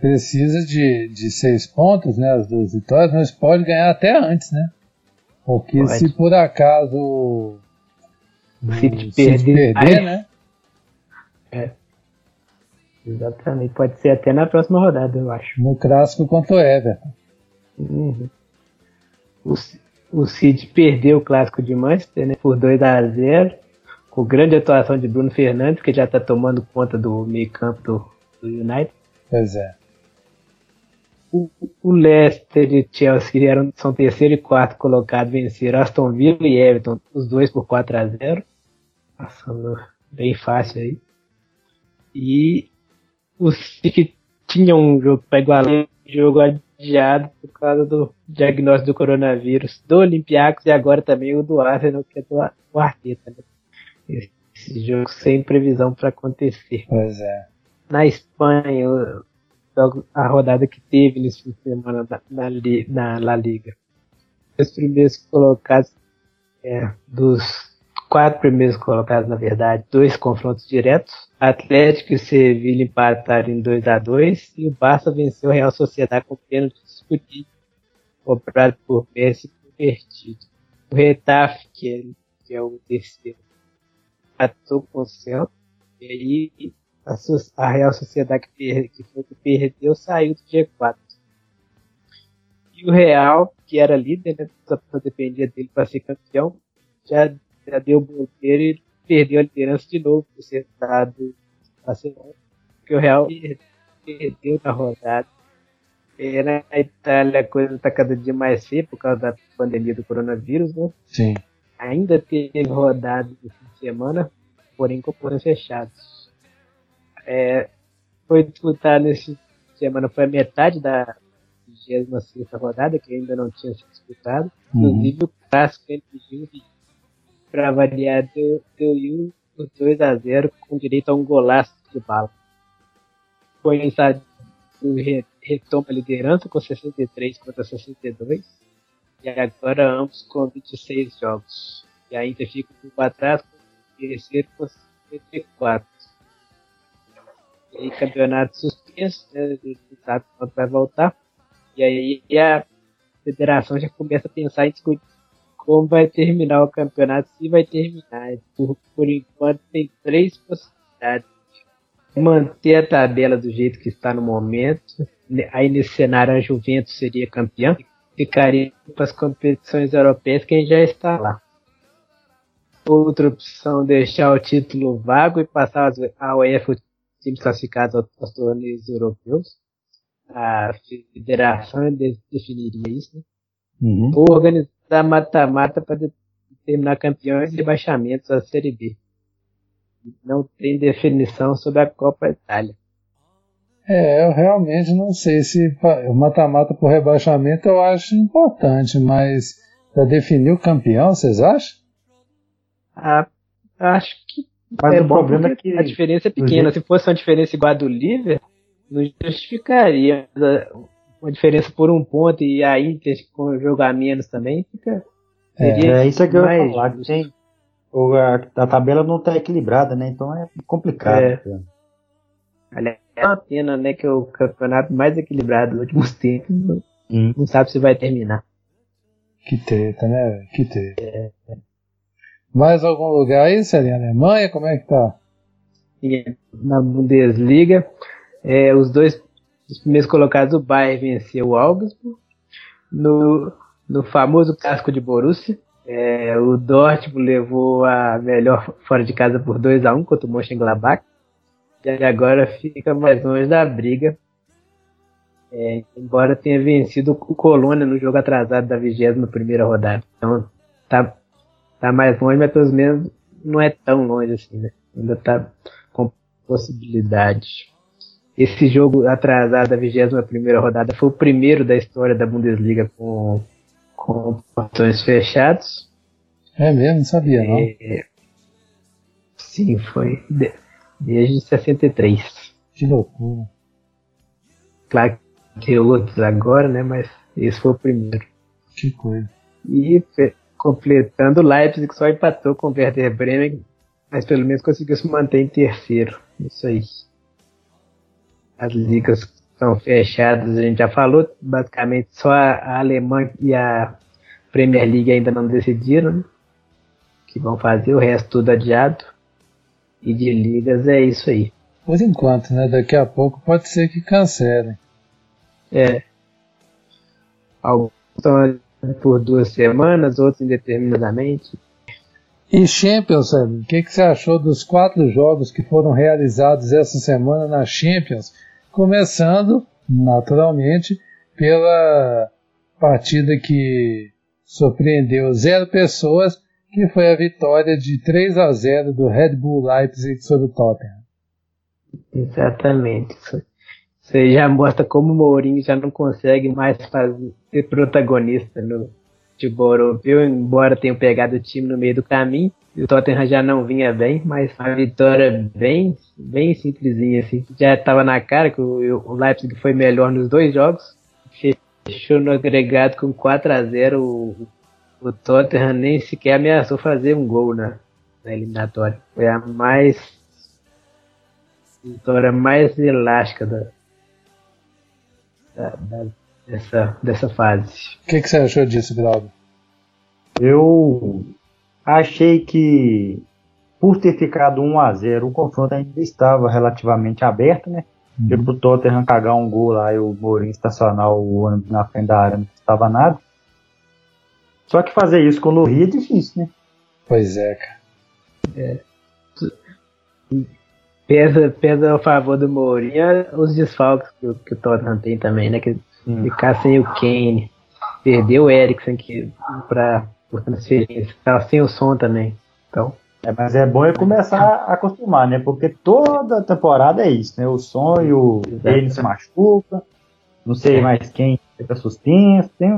Precisa de, de seis pontos, né? As duas vitórias, mas pode ganhar até antes, né? Porque pode. se por acaso o City perder, perder né? É. Exatamente. Pode ser até na próxima rodada, eu acho. No clássico contra o Everton. Uhum. O, o City perdeu o clássico de Manchester né, por 2 a 0 com grande atuação de Bruno Fernandes, que já está tomando conta do meio campo do, do United. Pois é. O, o Leicester e Chelsea eram, são terceiro e quarto colocados, venceram Aston Villa e Everton, os dois por 4 a 0 Passando bem fácil aí. E o City tinha um jogo para igualar, jogo adiado por causa do diagnóstico do coronavírus do Olympiacos e agora também o do Arsenal, que é do, do Arteta. Né? Esse jogo sem previsão para acontecer. Pois é. Na Espanha, a rodada que teve nesse fim de semana na, na, na La Liga. Os primeiros colocados é, dos quatro primeiros colocados, na verdade, dois confrontos diretos. Atlético e Sevilha empataram em 2 a 2 e o Barça venceu o Real Sociedade com pênalti discutido, cobrado por Messi convertido. O Retafe, que é, que é o terceiro, atou com o Celta, e aí a, a Real Sociedade que, foi que perdeu saiu do G4. E o Real, que era líder, né, só dependia dele para ser campeão, já já deu bobeira e perdeu a liderança de novo por ser dado Barcelona, porque o Real perdeu na rodada. E na Itália a coisa está cada dia mais feia por causa da pandemia do coronavírus, né? Sim. Ainda teve rodada de fim de semana, porém com portões fechados. É, foi disputado nesse semana, foi a metade da 26 rodada, que ainda não tinha sido disputado. Uhum. Inclusive o clássico entre Juve para variar deu, deu por 2 a 0 com direito a um golaço de bala. Foi o retoma a liderança com 63 contra 62 e agora ambos com 26 jogos. E ainda fica um pouco atrás com o terceiro com 54. E aí campeonato suspenso, né, não sabe quando vai voltar. E aí a federação já começa a pensar em discutir como vai terminar o campeonato, se vai terminar. Por, por enquanto tem três possibilidades. Manter a tabela do jeito que está no momento. Aí nesse cenário a Juventus seria campeã. Ficaria para as competições europeias quem já está lá. Outra opção deixar o título vago e passar a UEFA times classificados aos torneios europeus. A federação definiria isso. Né? Uhum. Ou organizar mata-mata para determinar campeões e rebaixamentos da Série B. Não tem definição sobre a Copa Itália. É, eu realmente não sei se o mata-mata por rebaixamento eu acho importante, mas para definir o campeão, vocês acham? Ah, acho que mas é o problema é que a diferença é pequena. Se fosse uma diferença igual a do Liverpool, não justificaria uma diferença por um ponto e a Inter com jogar menos também, fica. É, é isso que eu ia falar. Tem, a, a, tabela não está equilibrada, né? Então é complicado. É. Aliás, é uma pena, né? Que é o campeonato mais equilibrado dos últimos tempos não, hum. não sabe se vai terminar. Que treta, né? Que treta. É. Mais algum lugar aí, Celinha? Alemanha? Como é que tá? Na Bundesliga, é, os dois os primeiros colocados, o Bayern venceu o Augsburg. No, no famoso casco de Borussia, é, o Dortmund levou a melhor fora de casa por 2 a 1 contra o Mönchengladbach. E agora fica mais longe da briga. É, embora tenha vencido o Colônia no jogo atrasado da 21 primeira rodada. Então tá, tá mais longe, mas pelo menos não é tão longe assim, né? Ainda tá com possibilidade. Esse jogo atrasado da 21 rodada foi o primeiro da história da Bundesliga com, com portões fechados. É mesmo? Não sabia, não. É, sim, foi desde 63. Que loucura. Claro que tem outros agora, né? Mas esse foi o primeiro. Que coisa. E completando, o Leipzig só empatou com o Werder Bremen, mas pelo menos conseguiu se manter em terceiro. Isso aí as ligas são fechadas, a gente já falou, basicamente só a, Alemanha e a Premier League ainda não decidiram né? que vão fazer, o resto tudo adiado. E de ligas é isso aí. Por enquanto, né? Daqui a pouco pode ser que cancelem. É. Alguns estão por duas semanas, outros indeterminadamente. E Champions, o que, que você achou dos quatro jogos que foram realizados essa semana na Champions? Começando, naturalmente, pela partida que surpreendeu zero pessoas, que foi a vitória de 3 a 0 do Red Bull Leipzig sobre o Tottenham. Exatamente. Aí já mostra como o Mourinho já não consegue mais fazer, ser protagonista no futebol europeu, embora tenha pegado o time no meio do caminho. O Tottenham já não vinha bem, mas a vitória bem, bem simplesinha, assim. Já estava na cara que o, o Leipzig foi melhor nos dois jogos. Fechou no agregado com 4 a 0 o, o Tottenham nem sequer ameaçou fazer um gol na, na eliminatória. Foi a mais vitória mais elástica da, da, da dessa, dessa fase. O que, que você achou disso, Graudo? Eu achei que por ter ficado 1 a 0 o confronto ainda estava relativamente aberto, né? Uhum. Porque pro Tottenham cagar um gol lá e o Mourinho estacionar o ônibus na frente da área não estava nada. Só que fazer isso com o Lohri é difícil, né? Pois é, cara. É. Pesa, pesa a favor do Mourinho os desfalques que, que o Tottenham tem também, né? Que hum. ficar sem o Kane, perder o Eriksen que, pra, por transferência, tá sem o som também. Então. É, mas é bom é começar a acostumar, né? Porque toda temporada é isso, né? O som e o Kane se machuca, não sei mais quem fica suspenso, tem,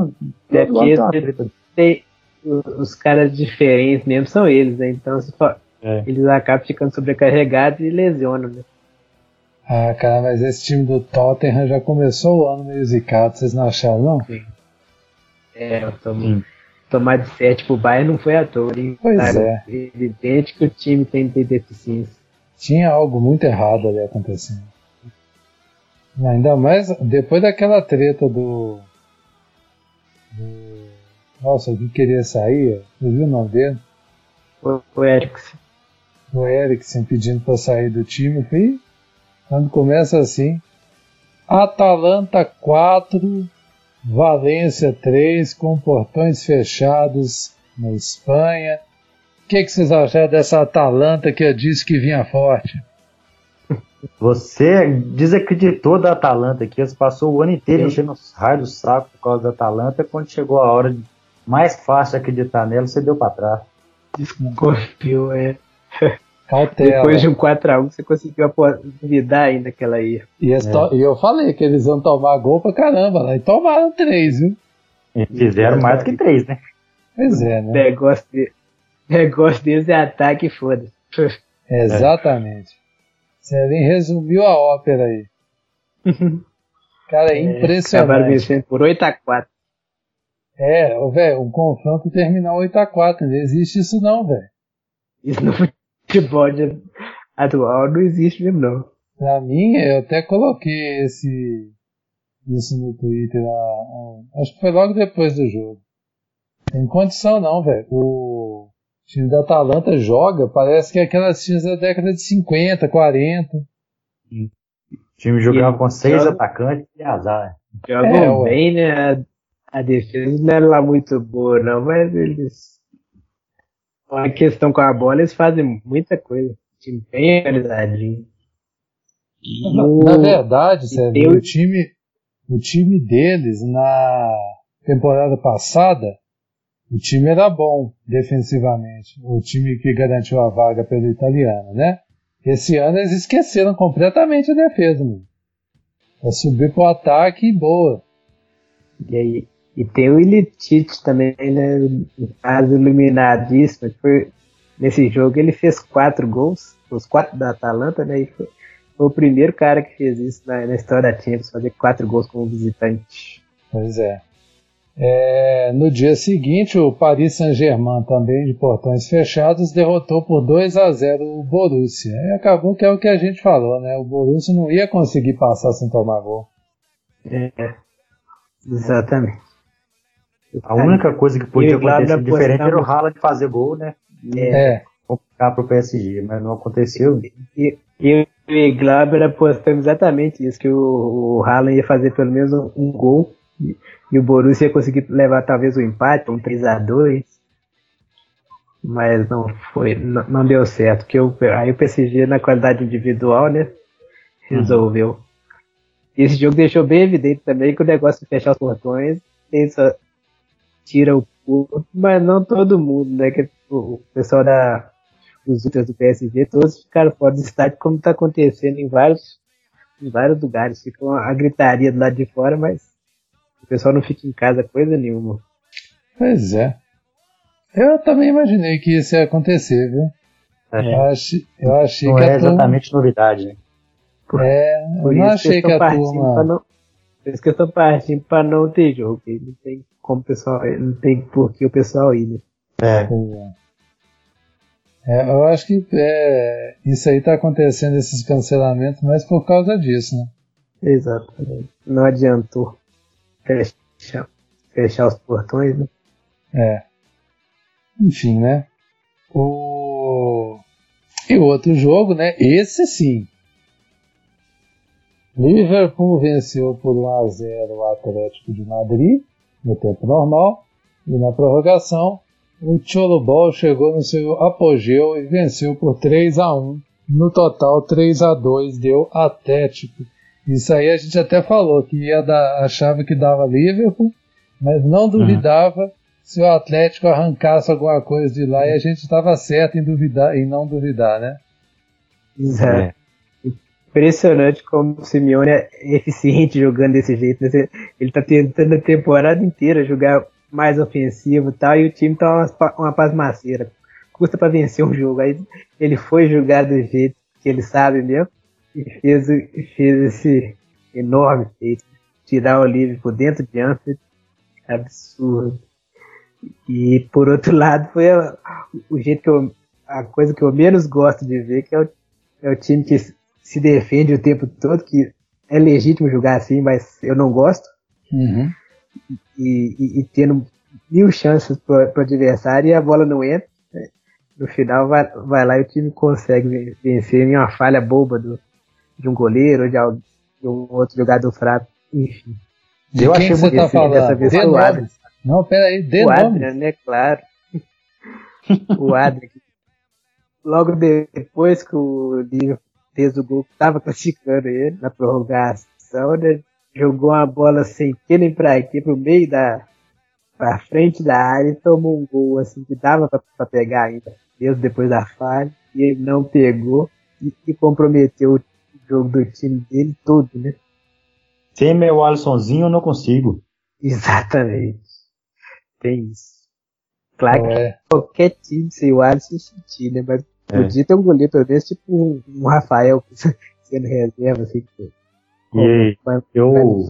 é tem, tem os caras diferentes mesmo são eles, né? Então se for, é. Eles acabam ficando sobrecarregados e lesionam, né? Ah, cara, mas esse time do Tottenham já começou o ano meio zicado, vocês não acharam, não? Sim. É, eu tô, tomar de 7 pro Bayern não foi à toa, hein? Pois Sabe? é. Evidente que o time tem, tem deficiência. Tinha algo muito errado ali acontecendo. Ainda mais depois daquela treta do. do nossa, que queria sair? Você viu o nome dele? O, o Eriksen o Eriksen pedindo para sair do time. E quando começa assim, Atalanta 4, Valência 3, com portões fechados na Espanha. O que, que vocês acharam dessa Atalanta que eu disse que vinha forte? Você desacreditou da Atalanta aqui, você passou o ano inteiro enchendo os raios do saco por causa da Atalanta, quando chegou a hora de mais fácil acreditar nela, você deu para trás. Desconfiou, é. Cautela. Depois de um 4x1, você conseguiu duvidar ainda que ela ia. E, é. e, eu falei que eles iam tomar gol pra caramba lá. E tomaram três, viu? E fizeram mais do que três, né? Pois é, né? Negócio, de, negócio deles é ataque e foda-se. Exatamente. Você resumiu a ópera aí. Cara, é, é impressionante. Acabaram vencendo por 8x4. É, velho, um confronto terminar 8x4. Não existe isso não, velho. Isso no futebol atual não existe mesmo, não. Pra mim, eu até coloquei esse isso no Twitter. acho que foi logo depois do jogo. Tem condição não, velho. O time da Atalanta joga, parece que é aquelas times da década de 50, 40. O time jogava com seis joga, atacantes e azar. Jogam é, bem, né? A, defesa não era lá muito boa, não, mas eles a questão com a bola, eles fazem muita coisa. Time bem organizadinho. Na, na verdade, Sérgio, o, time, o time deles na temporada passada, o time era bom defensivamente. O time que garantiu a vaga pelo italiano, né? Esse ano eles esqueceram completamente a defesa, mano. É subir pro ataque e boa. E aí, e tem o Ilitite também, né? Caso iluminadíssimo. Foi, nesse jogo ele fez quatro gols, os quatro da Atalanta, né? E foi, foi o primeiro cara que fez isso na, na história da Champions, fazer quatro gols como visitante. Pois é. é. no dia seguinte, o Paris Saint-Germain, também de portões fechados, derrotou por 2 a 0 o Borussia. E acabou que é o que a gente falou, né? O Borussia não ia conseguir passar sem tomar gol. É, exatamente. A única coisa que podia acontecer diferente era o Haaland fazer gol, né? É. é. Complicar pro PSG, mas não aconteceu. E, e o Glauber apostamos exatamente isso, que o, o Haaland ia fazer pelo menos um, um gol e, e, o Borussia ia conseguir levar talvez o um empate, um 3x2. Mas não foi, não, não deu certo. Que eu, aí o PSG na qualidade individual, né? Resolveu. Uhum. Esse jogo deixou bem evidente também que o negócio de fechar os portões tem só, tira o corpo, mas não todo mundo, né? Que o pessoal da os ultras do PSG todos ficaram fora do estádio, como está acontecendo em vários, em vários lugares. Fica a gritaria do lado de fora, mas o pessoal não fica em casa coisa nenhuma. Pois é. Eu também imaginei que isso ia acontecer, viu? É. Eu, achei, eu achei não que é exatamente turma... novidade, né? É, eu não achei que, que a turma. Não... Por isso que eu tô partindo pra não ter jogo. Não tem como o pessoal. Não tem por que o pessoal ir, né? É. é eu acho que é, isso aí tá acontecendo, esses cancelamentos, mas por causa disso, né? Exatamente. Não adiantou fechar, fechar os portões, né? É. Enfim, né? O... E o outro jogo, né? Esse sim. Liverpool venceu por 1 a 0 o Atlético de Madrid no tempo normal e na prorrogação o Cholo Ball chegou no seu apogeu e venceu por 3 a 1 No total, 3 a 2 deu Atlético. Isso aí a gente até falou que ia dar, achava que dava Liverpool, mas não duvidava uhum. se o Atlético arrancasse alguma coisa de lá e a gente estava certo em duvidar em não duvidar, né? É. Impressionante como o Simeone é eficiente jogando desse jeito. Né? Ele está tentando a temporada inteira jogar mais ofensivo e tal, e o time tá uma, uma pasmaceira. Custa para vencer um jogo. Aí ele foi jogar do jeito que ele sabe mesmo e fez, fez esse enorme feito. Tirar o livre por dentro de Anfield. Absurdo. E por outro lado, foi a, o jeito que eu. A coisa que eu menos gosto de ver, que é o, é o time que se defende o tempo todo, que é legítimo jogar assim, mas eu não gosto. Uhum e, e, e tendo mil chances para o adversário e a bola não entra. Né? No final vai, vai lá e o time consegue vencer em uma falha boba do, de um goleiro ou de, algum, de um outro jogador fraco, enfim. De eu quem você tá falando? Dessa vez o Adrian. Não, peraí, de O Adrian, né, claro. o Adrian. Logo depois que o Liverpool fez o gol, estava classificando ele na prorrogação, né, jogou uma bola sem que nem pra aqui, pro meio da. pra frente da área e tomou um gol assim que dava pra, pra pegar ainda, mesmo depois da falha, e ele não pegou e, e comprometeu o jogo do time dele todo, né? Sem meu Alissonzinho eu não consigo. Exatamente. Tem isso. Claro é. que qualquer time sem o Alisson sentir, né? Mas é. podia ter um goleiro, menos, tipo um, Rafael sendo reserva, assim, que e eu.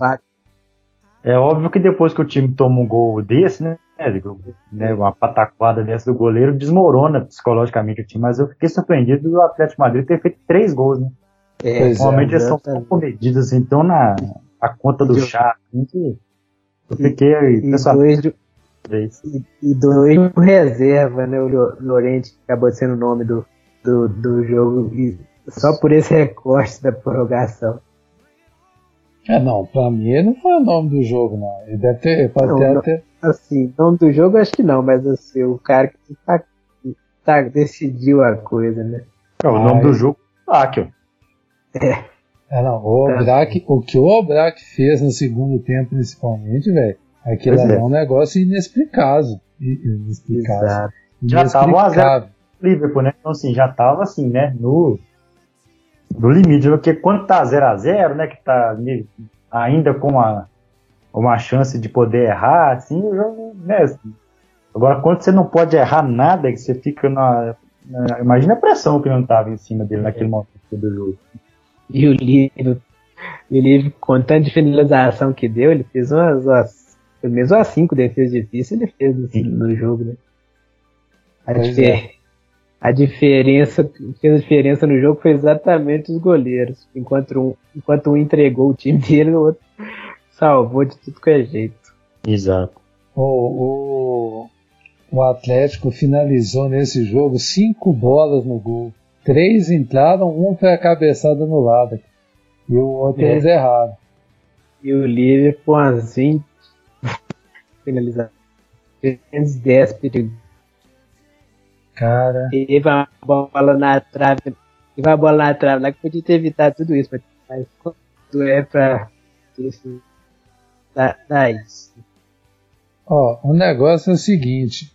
É óbvio que depois que o time toma um gol desse, né? né uma pataquada dessa do goleiro, desmorona psicologicamente o time, mas eu fiquei surpreendido do Atlético Madrid ter feito três gols, né? É, Normalmente eles são tão comedidos assim, então na a conta do chá, assim, eu fiquei aí. E, pessoal, dois, de, e, e dois reserva, né? O Lorente, que acabou sendo o nome do, do, do jogo, e só por esse recorte da prorrogação. É, não, pra mim ele não foi o nome do jogo, não. Ele deve ter. Pode não, ter, ter... Assim, nome do jogo acho que não, mas assim, o cara que tá, tá decidiu a coisa, né? É, o nome do jogo é Akio. É. É, não, o Obrak, o que o Obrak fez no segundo tempo, principalmente, velho, aquilo é. é um negócio inexplicável. Inexplicável. Exato. Já tava 1x0 Liverpool, né? Então, assim, já tava assim, né? No, do limite, porque quando tá 0 a 0 né, que tá ainda com uma, uma chance de poder errar, assim, o jogo, né, agora quando você não pode errar nada, que você fica na, na imagina a pressão que não tava em cima dele naquele momento do jogo. E o livro, o livro, com tanta finalização que deu, ele fez umas, umas pelo menos umas 5 defesas difíceis, ele fez assim, no jogo, né? Acho que é a diferença, que fez a diferença no jogo foi exatamente os goleiros. Enquanto um, enquanto um entregou o time dele, o outro salvou de tudo que é jeito. Exato. O, o, o Atlético finalizou nesse jogo cinco bolas no gol. Três entraram, um foi a cabeçada no lado. E o outro é. eles erraram. E o Liverpool, umas 20 finalizações. 10 perigos Cara. Teve uma bola na trave. Teve uma bola na trave lá que podia ter evitado tudo isso, mas quando é pra. Isso, dá, dá isso. Ó, o negócio é o seguinte.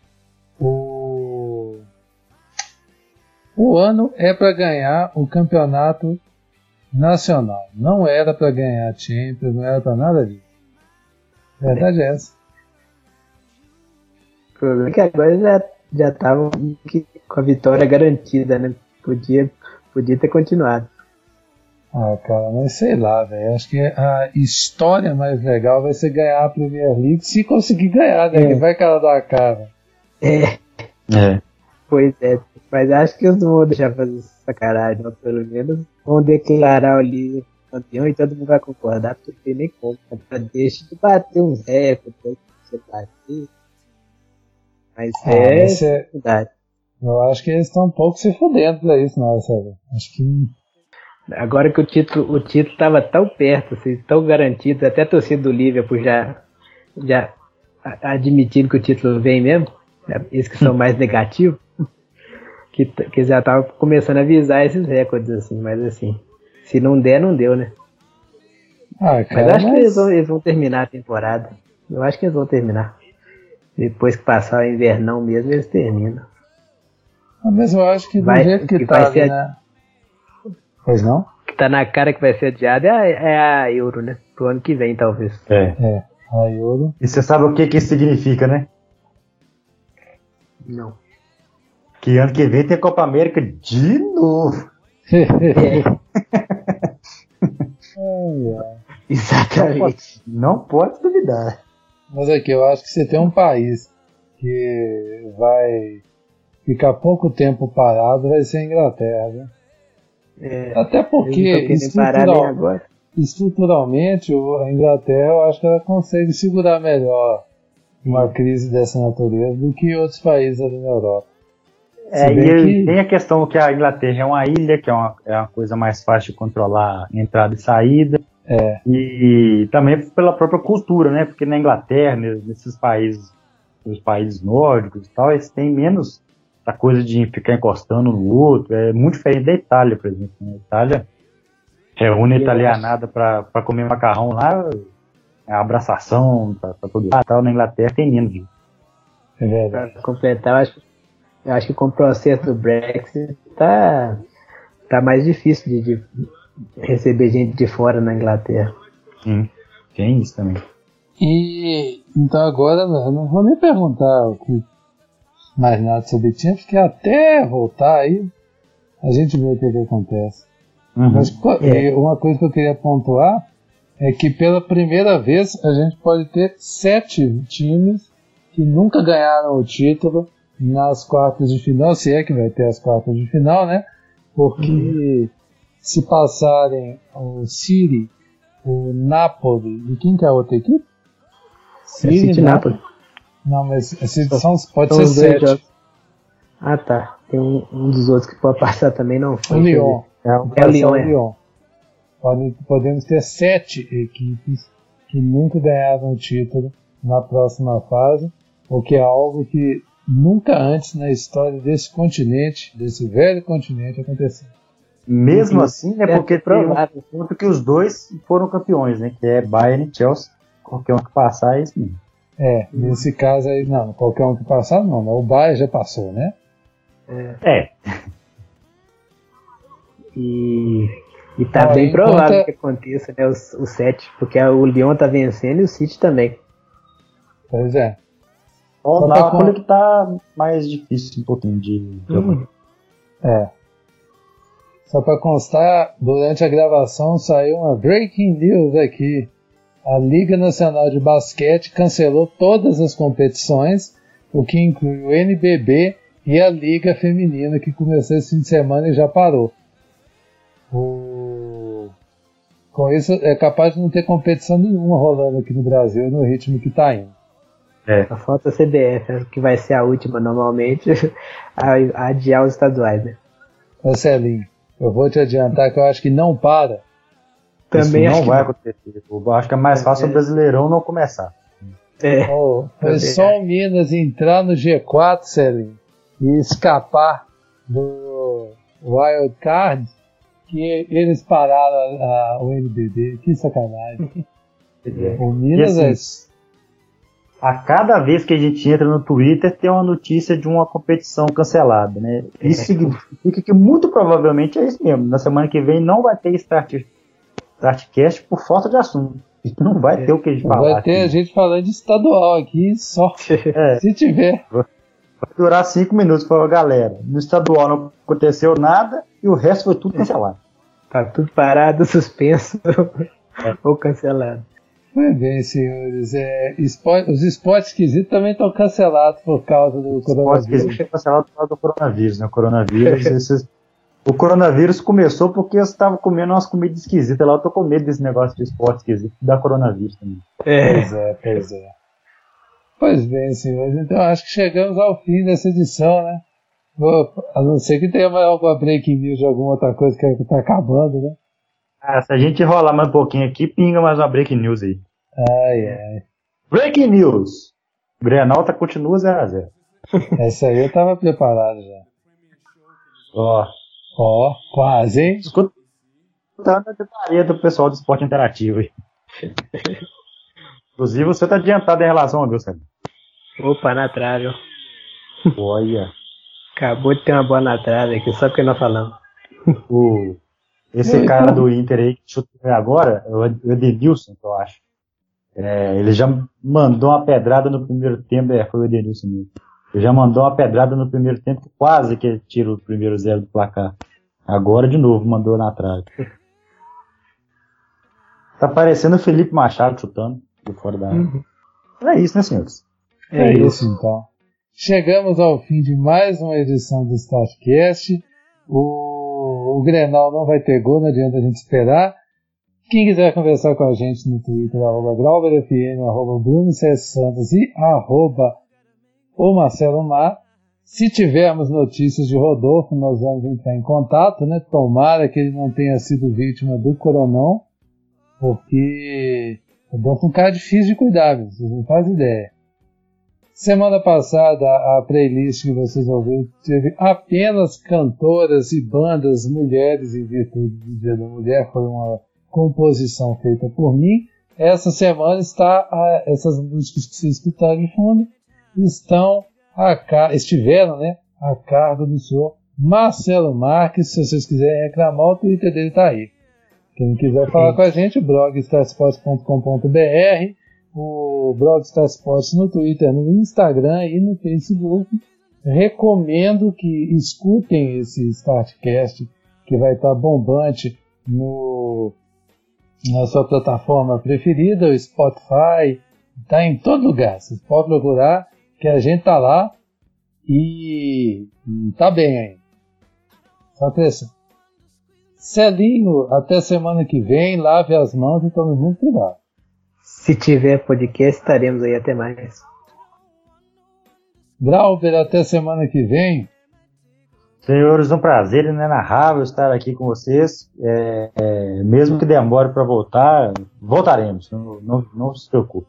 O. O ano é para ganhar o campeonato nacional. Não era para ganhar Champions, não era para nada disso. A verdade é essa. O problema é que agora já já estavam com a vitória garantida, né? Podia, podia ter continuado. Ah, cara, mas sei lá, velho. Acho que a história mais legal vai ser ganhar a Premier League se conseguir ganhar, né? É. Que vai cara da cara. É. É. Pois é. Mas acho que eles não vão deixar fazer sacanagem, não. Pelo menos vão declarar ali campeão e todo mundo vai concordar, porque tem nem como. Deixa de bater um recorde, você bater. Mas ah, é, é verdade. Eu acho que eles estão um pouco se fudendo pra isso, não, sabe? Acho que. Agora que o título o título estava tão perto, assim, tão garantido, até a torcida do Liverpool já, já admitindo que o título vem mesmo, Esses que são mais negativos, que, que já estavam começando a avisar esses recordes, assim, mas assim, se não der, não deu, né? Ah, cara, mas acho mas... que eles vão, eles vão terminar a temporada. Eu acho que eles vão terminar. Depois que passar o invernão mesmo, eles terminam. Ah, Mas eu acho que do Vai- jeito que, que tá vai ali, ser- né? Pois não? O que tá na cara que vai ser adiado é a, é a Euro, né? Pro ano que vem, talvez. É. É. A Euro. E você sabe o que, que isso significa, né? Não. Que ano que vem tem Copa América de novo. É, Ai, ai. exatamente. Não pode duvidar. Mas aqui, eu acho que você tem um país que vai ficar pouco tempo parado, vai ser a Inglaterra. Viu? É, Até porque estrutural- agora. estruturalmente o- a Inglaterra eu acho que ela consegue segurar melhor uma crise dessa natureza do que outros países ali na Europa. É, e que- tem a questão que a Inglaterra é uma ilha, que é uma, é uma coisa mais fácil de controlar entrada e saída. É. E também pela própria cultura, né? Porque na Inglaterra, né, nesses países, nos países nórdicos e tal, eles têm menos essa coisa de ficar encostando no outro. É muito diferente da Itália, por exemplo. Na Itália, reúne a Eu italianada para comer macarrão lá, é abraçação pra, pra todo lado. e Tal. Na Inglaterra tem menos. É verdade. Pra completar, eu acho, eu acho que com o processo do Brexit tá, tá mais difícil de, de receber gente de fora na Inglaterra. Sim, tem isso também. E então agora eu não vou nem perguntar o que- mais nada sobre time, porque até voltar aí a gente vê o que, que acontece. Uhum. Mas É. uma coisa que eu queria pontuar é que pela primeira vez a gente pode ter sete times que nunca ganharam o título nas quartas de final, se é que vai ter as quartas de final, né? Porque se passarem o City, o Napoli e quem que é a outra equipe? É City e Napoli. Não, mas esse são, pode São ser sete. Ah tá. Tem um, um dos outros que pode passar também, não O foi. deixa eu Lyon. É, É o Lyon, é. Lyon. Pode- podemos ter sete equipes que nunca ganharam o título na próxima fase, o que é algo que nunca antes na história desse continente, desse velho continente, aconteceu. Mesmo Uhum. assim, né? É Porque tem um ponto que os dois foram campeões, né? Que é Bayern e Chelsea. Qualquer um que passar é isso mesmo. É, nesse caso aí, não, qualquer um que passar, não, o Bayern já passou, né? É, E, e tá bem enquanto- provável que aconteça, né? Os, os sete, porque o Lyon tá vencendo e o City também. Pois é. o Napoli que tá mais difícil um pouquinho de. de Hum. É. Só para constar, durante a gravação saiu uma breaking news aqui. A Liga Nacional de Basquete cancelou todas as competições, o que inclui o NBB e a Liga Feminina, que começou esse fim de semana e já parou. O- Com isso, é capaz de não ter competição nenhuma rolando aqui no Brasil no ritmo que está indo. Falta a CBF, que vai ser a última normalmente, a, a adiar os estaduais, né? Marcelinho, eu vou te adiantar que eu acho que não para. Também Isso acho não que vai não. acontecer. Eu acho que é mais fácil o Brasileirão não começar. É, Oh, foi só o Minas entrar no G4, Celinho, e escapar do Wild Card que eles pararam a- a- o NBB. Que sacanagem. O Minas E é. assim, A cada vez que a gente entra no Twitter tem uma notícia de uma competição cancelada, né? Isso significa que muito provavelmente é isso mesmo. Na semana que vem não vai ter Start, Startcast por falta de assunto. Não vai ter o que a gente falar. Vai ter a aqui. gente falando de estadual aqui só. É, Se tiver. vai durar cinco minutos para galera. No estadual não aconteceu nada e o resto foi tudo cancelado. tá tudo parado, suspenso ou cancelado. Pois bem, senhores. É, esporte- os esportes esquisitos também estão cancelados por causa do que coronavírus. existe cancelado por causa do coronavírus, né? O coronavírus, esses- o coronavírus começou porque eu estava comendo umas comidas esquisitas lá. Eu tô com medo desse negócio de esporte esquisito da coronavírus também. É, Pois é, pois é. Pois bem, senhores, então acho que chegamos ao fim dessa edição, né? Vou- a não ser que tenha mais alguma breaking news de alguma outra coisa que está acabando, né? Ah, se a gente enrolar mais um pouquinho aqui, pinga mais uma breaking news aí. Ai, ai. Breaking news! O Grenal tá, continua 0x0. Essa aí eu tava preparado já. Ó. Ó, quase, hein? Escutando a gritaria do pessoal do esporte interativo aí. Inclusive, você tá adiantado em relação a Deus, cara. Opa, na trave, ó. Olha. Acabou de ter uma bola na trave aqui, só porque nós falamos. O, esse cara do Inter aí que chutou agora, o Edenilson, que eu acho. É, ele já mandou uma pedrada no primeiro tempo, é, foi o Edenilson mesmo. Ele já mandou uma pedrada no primeiro tempo, quase que ele tira o primeiro zero do placar. Agora de novo mandou na trave. Tá parecendo o Felipe Machado chutando de fora da área. Uhum. É isso, né, senhores? É, é isso então. Chegamos ao fim de mais uma edição do Startcast. O, o Grenal não vai ter gol, não adianta a gente esperar. Quem quiser conversar com a gente no Twitter, arroba GrauberFM, arroba Bruno. Santos e arroba o Marcelo Mar. Se tivermos notícias de Rodolfo, nós vamos entrar em contato, né? Tomara que ele não tenha sido vítima do coronão, porque Rodolfo é um cara difícil de cuidar, vocês não fazem ideia. Semana passada, a playlist que vocês ouviram teve apenas cantoras e bandas mulheres em virtude do Dia da Mulher. Foi uma composição feita por mim. Essa semana está a, essas músicas que vocês escutaram de fundo estão a, estiveram né, a cargo do senhor Marcelo Marques. Se vocês quiserem reclamar, o Twitter dele está aí. Quem quiser falar com a gente, blogstasports.com.br, o Blogstar Sports no Twitter, no Instagram e no Facebook. Recomendo que escutem esse Startcast, que vai estar bombante no, na sua plataforma preferida, o Spotify, está em todo lugar. Vocês podem procurar que a gente tá lá e, e tá bem aí. Só crescendo. Celinho, até semana que vem, lave as mãos e tome muito cuidado. Se tiver podcast, estaremos aí até mais. Grauber, até semana que vem. Senhores, um prazer inenarrável estar aqui com vocês. É, é, mesmo que demore para voltar, voltaremos, não, não, não se preocupe.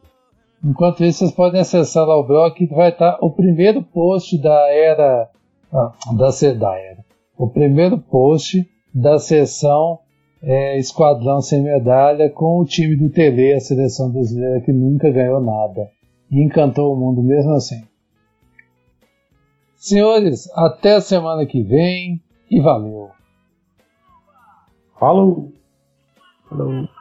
Enquanto isso, vocês podem acessar lá o blog que vai estar o primeiro post da era. Ah, da, da era. O primeiro post da sessão é, Esquadrão Sem Medalha com o time do Tele, a seleção brasileira que nunca ganhou nada. E encantou o mundo mesmo assim. Senhores, até a semana que vem e valeu. Falou! Falou!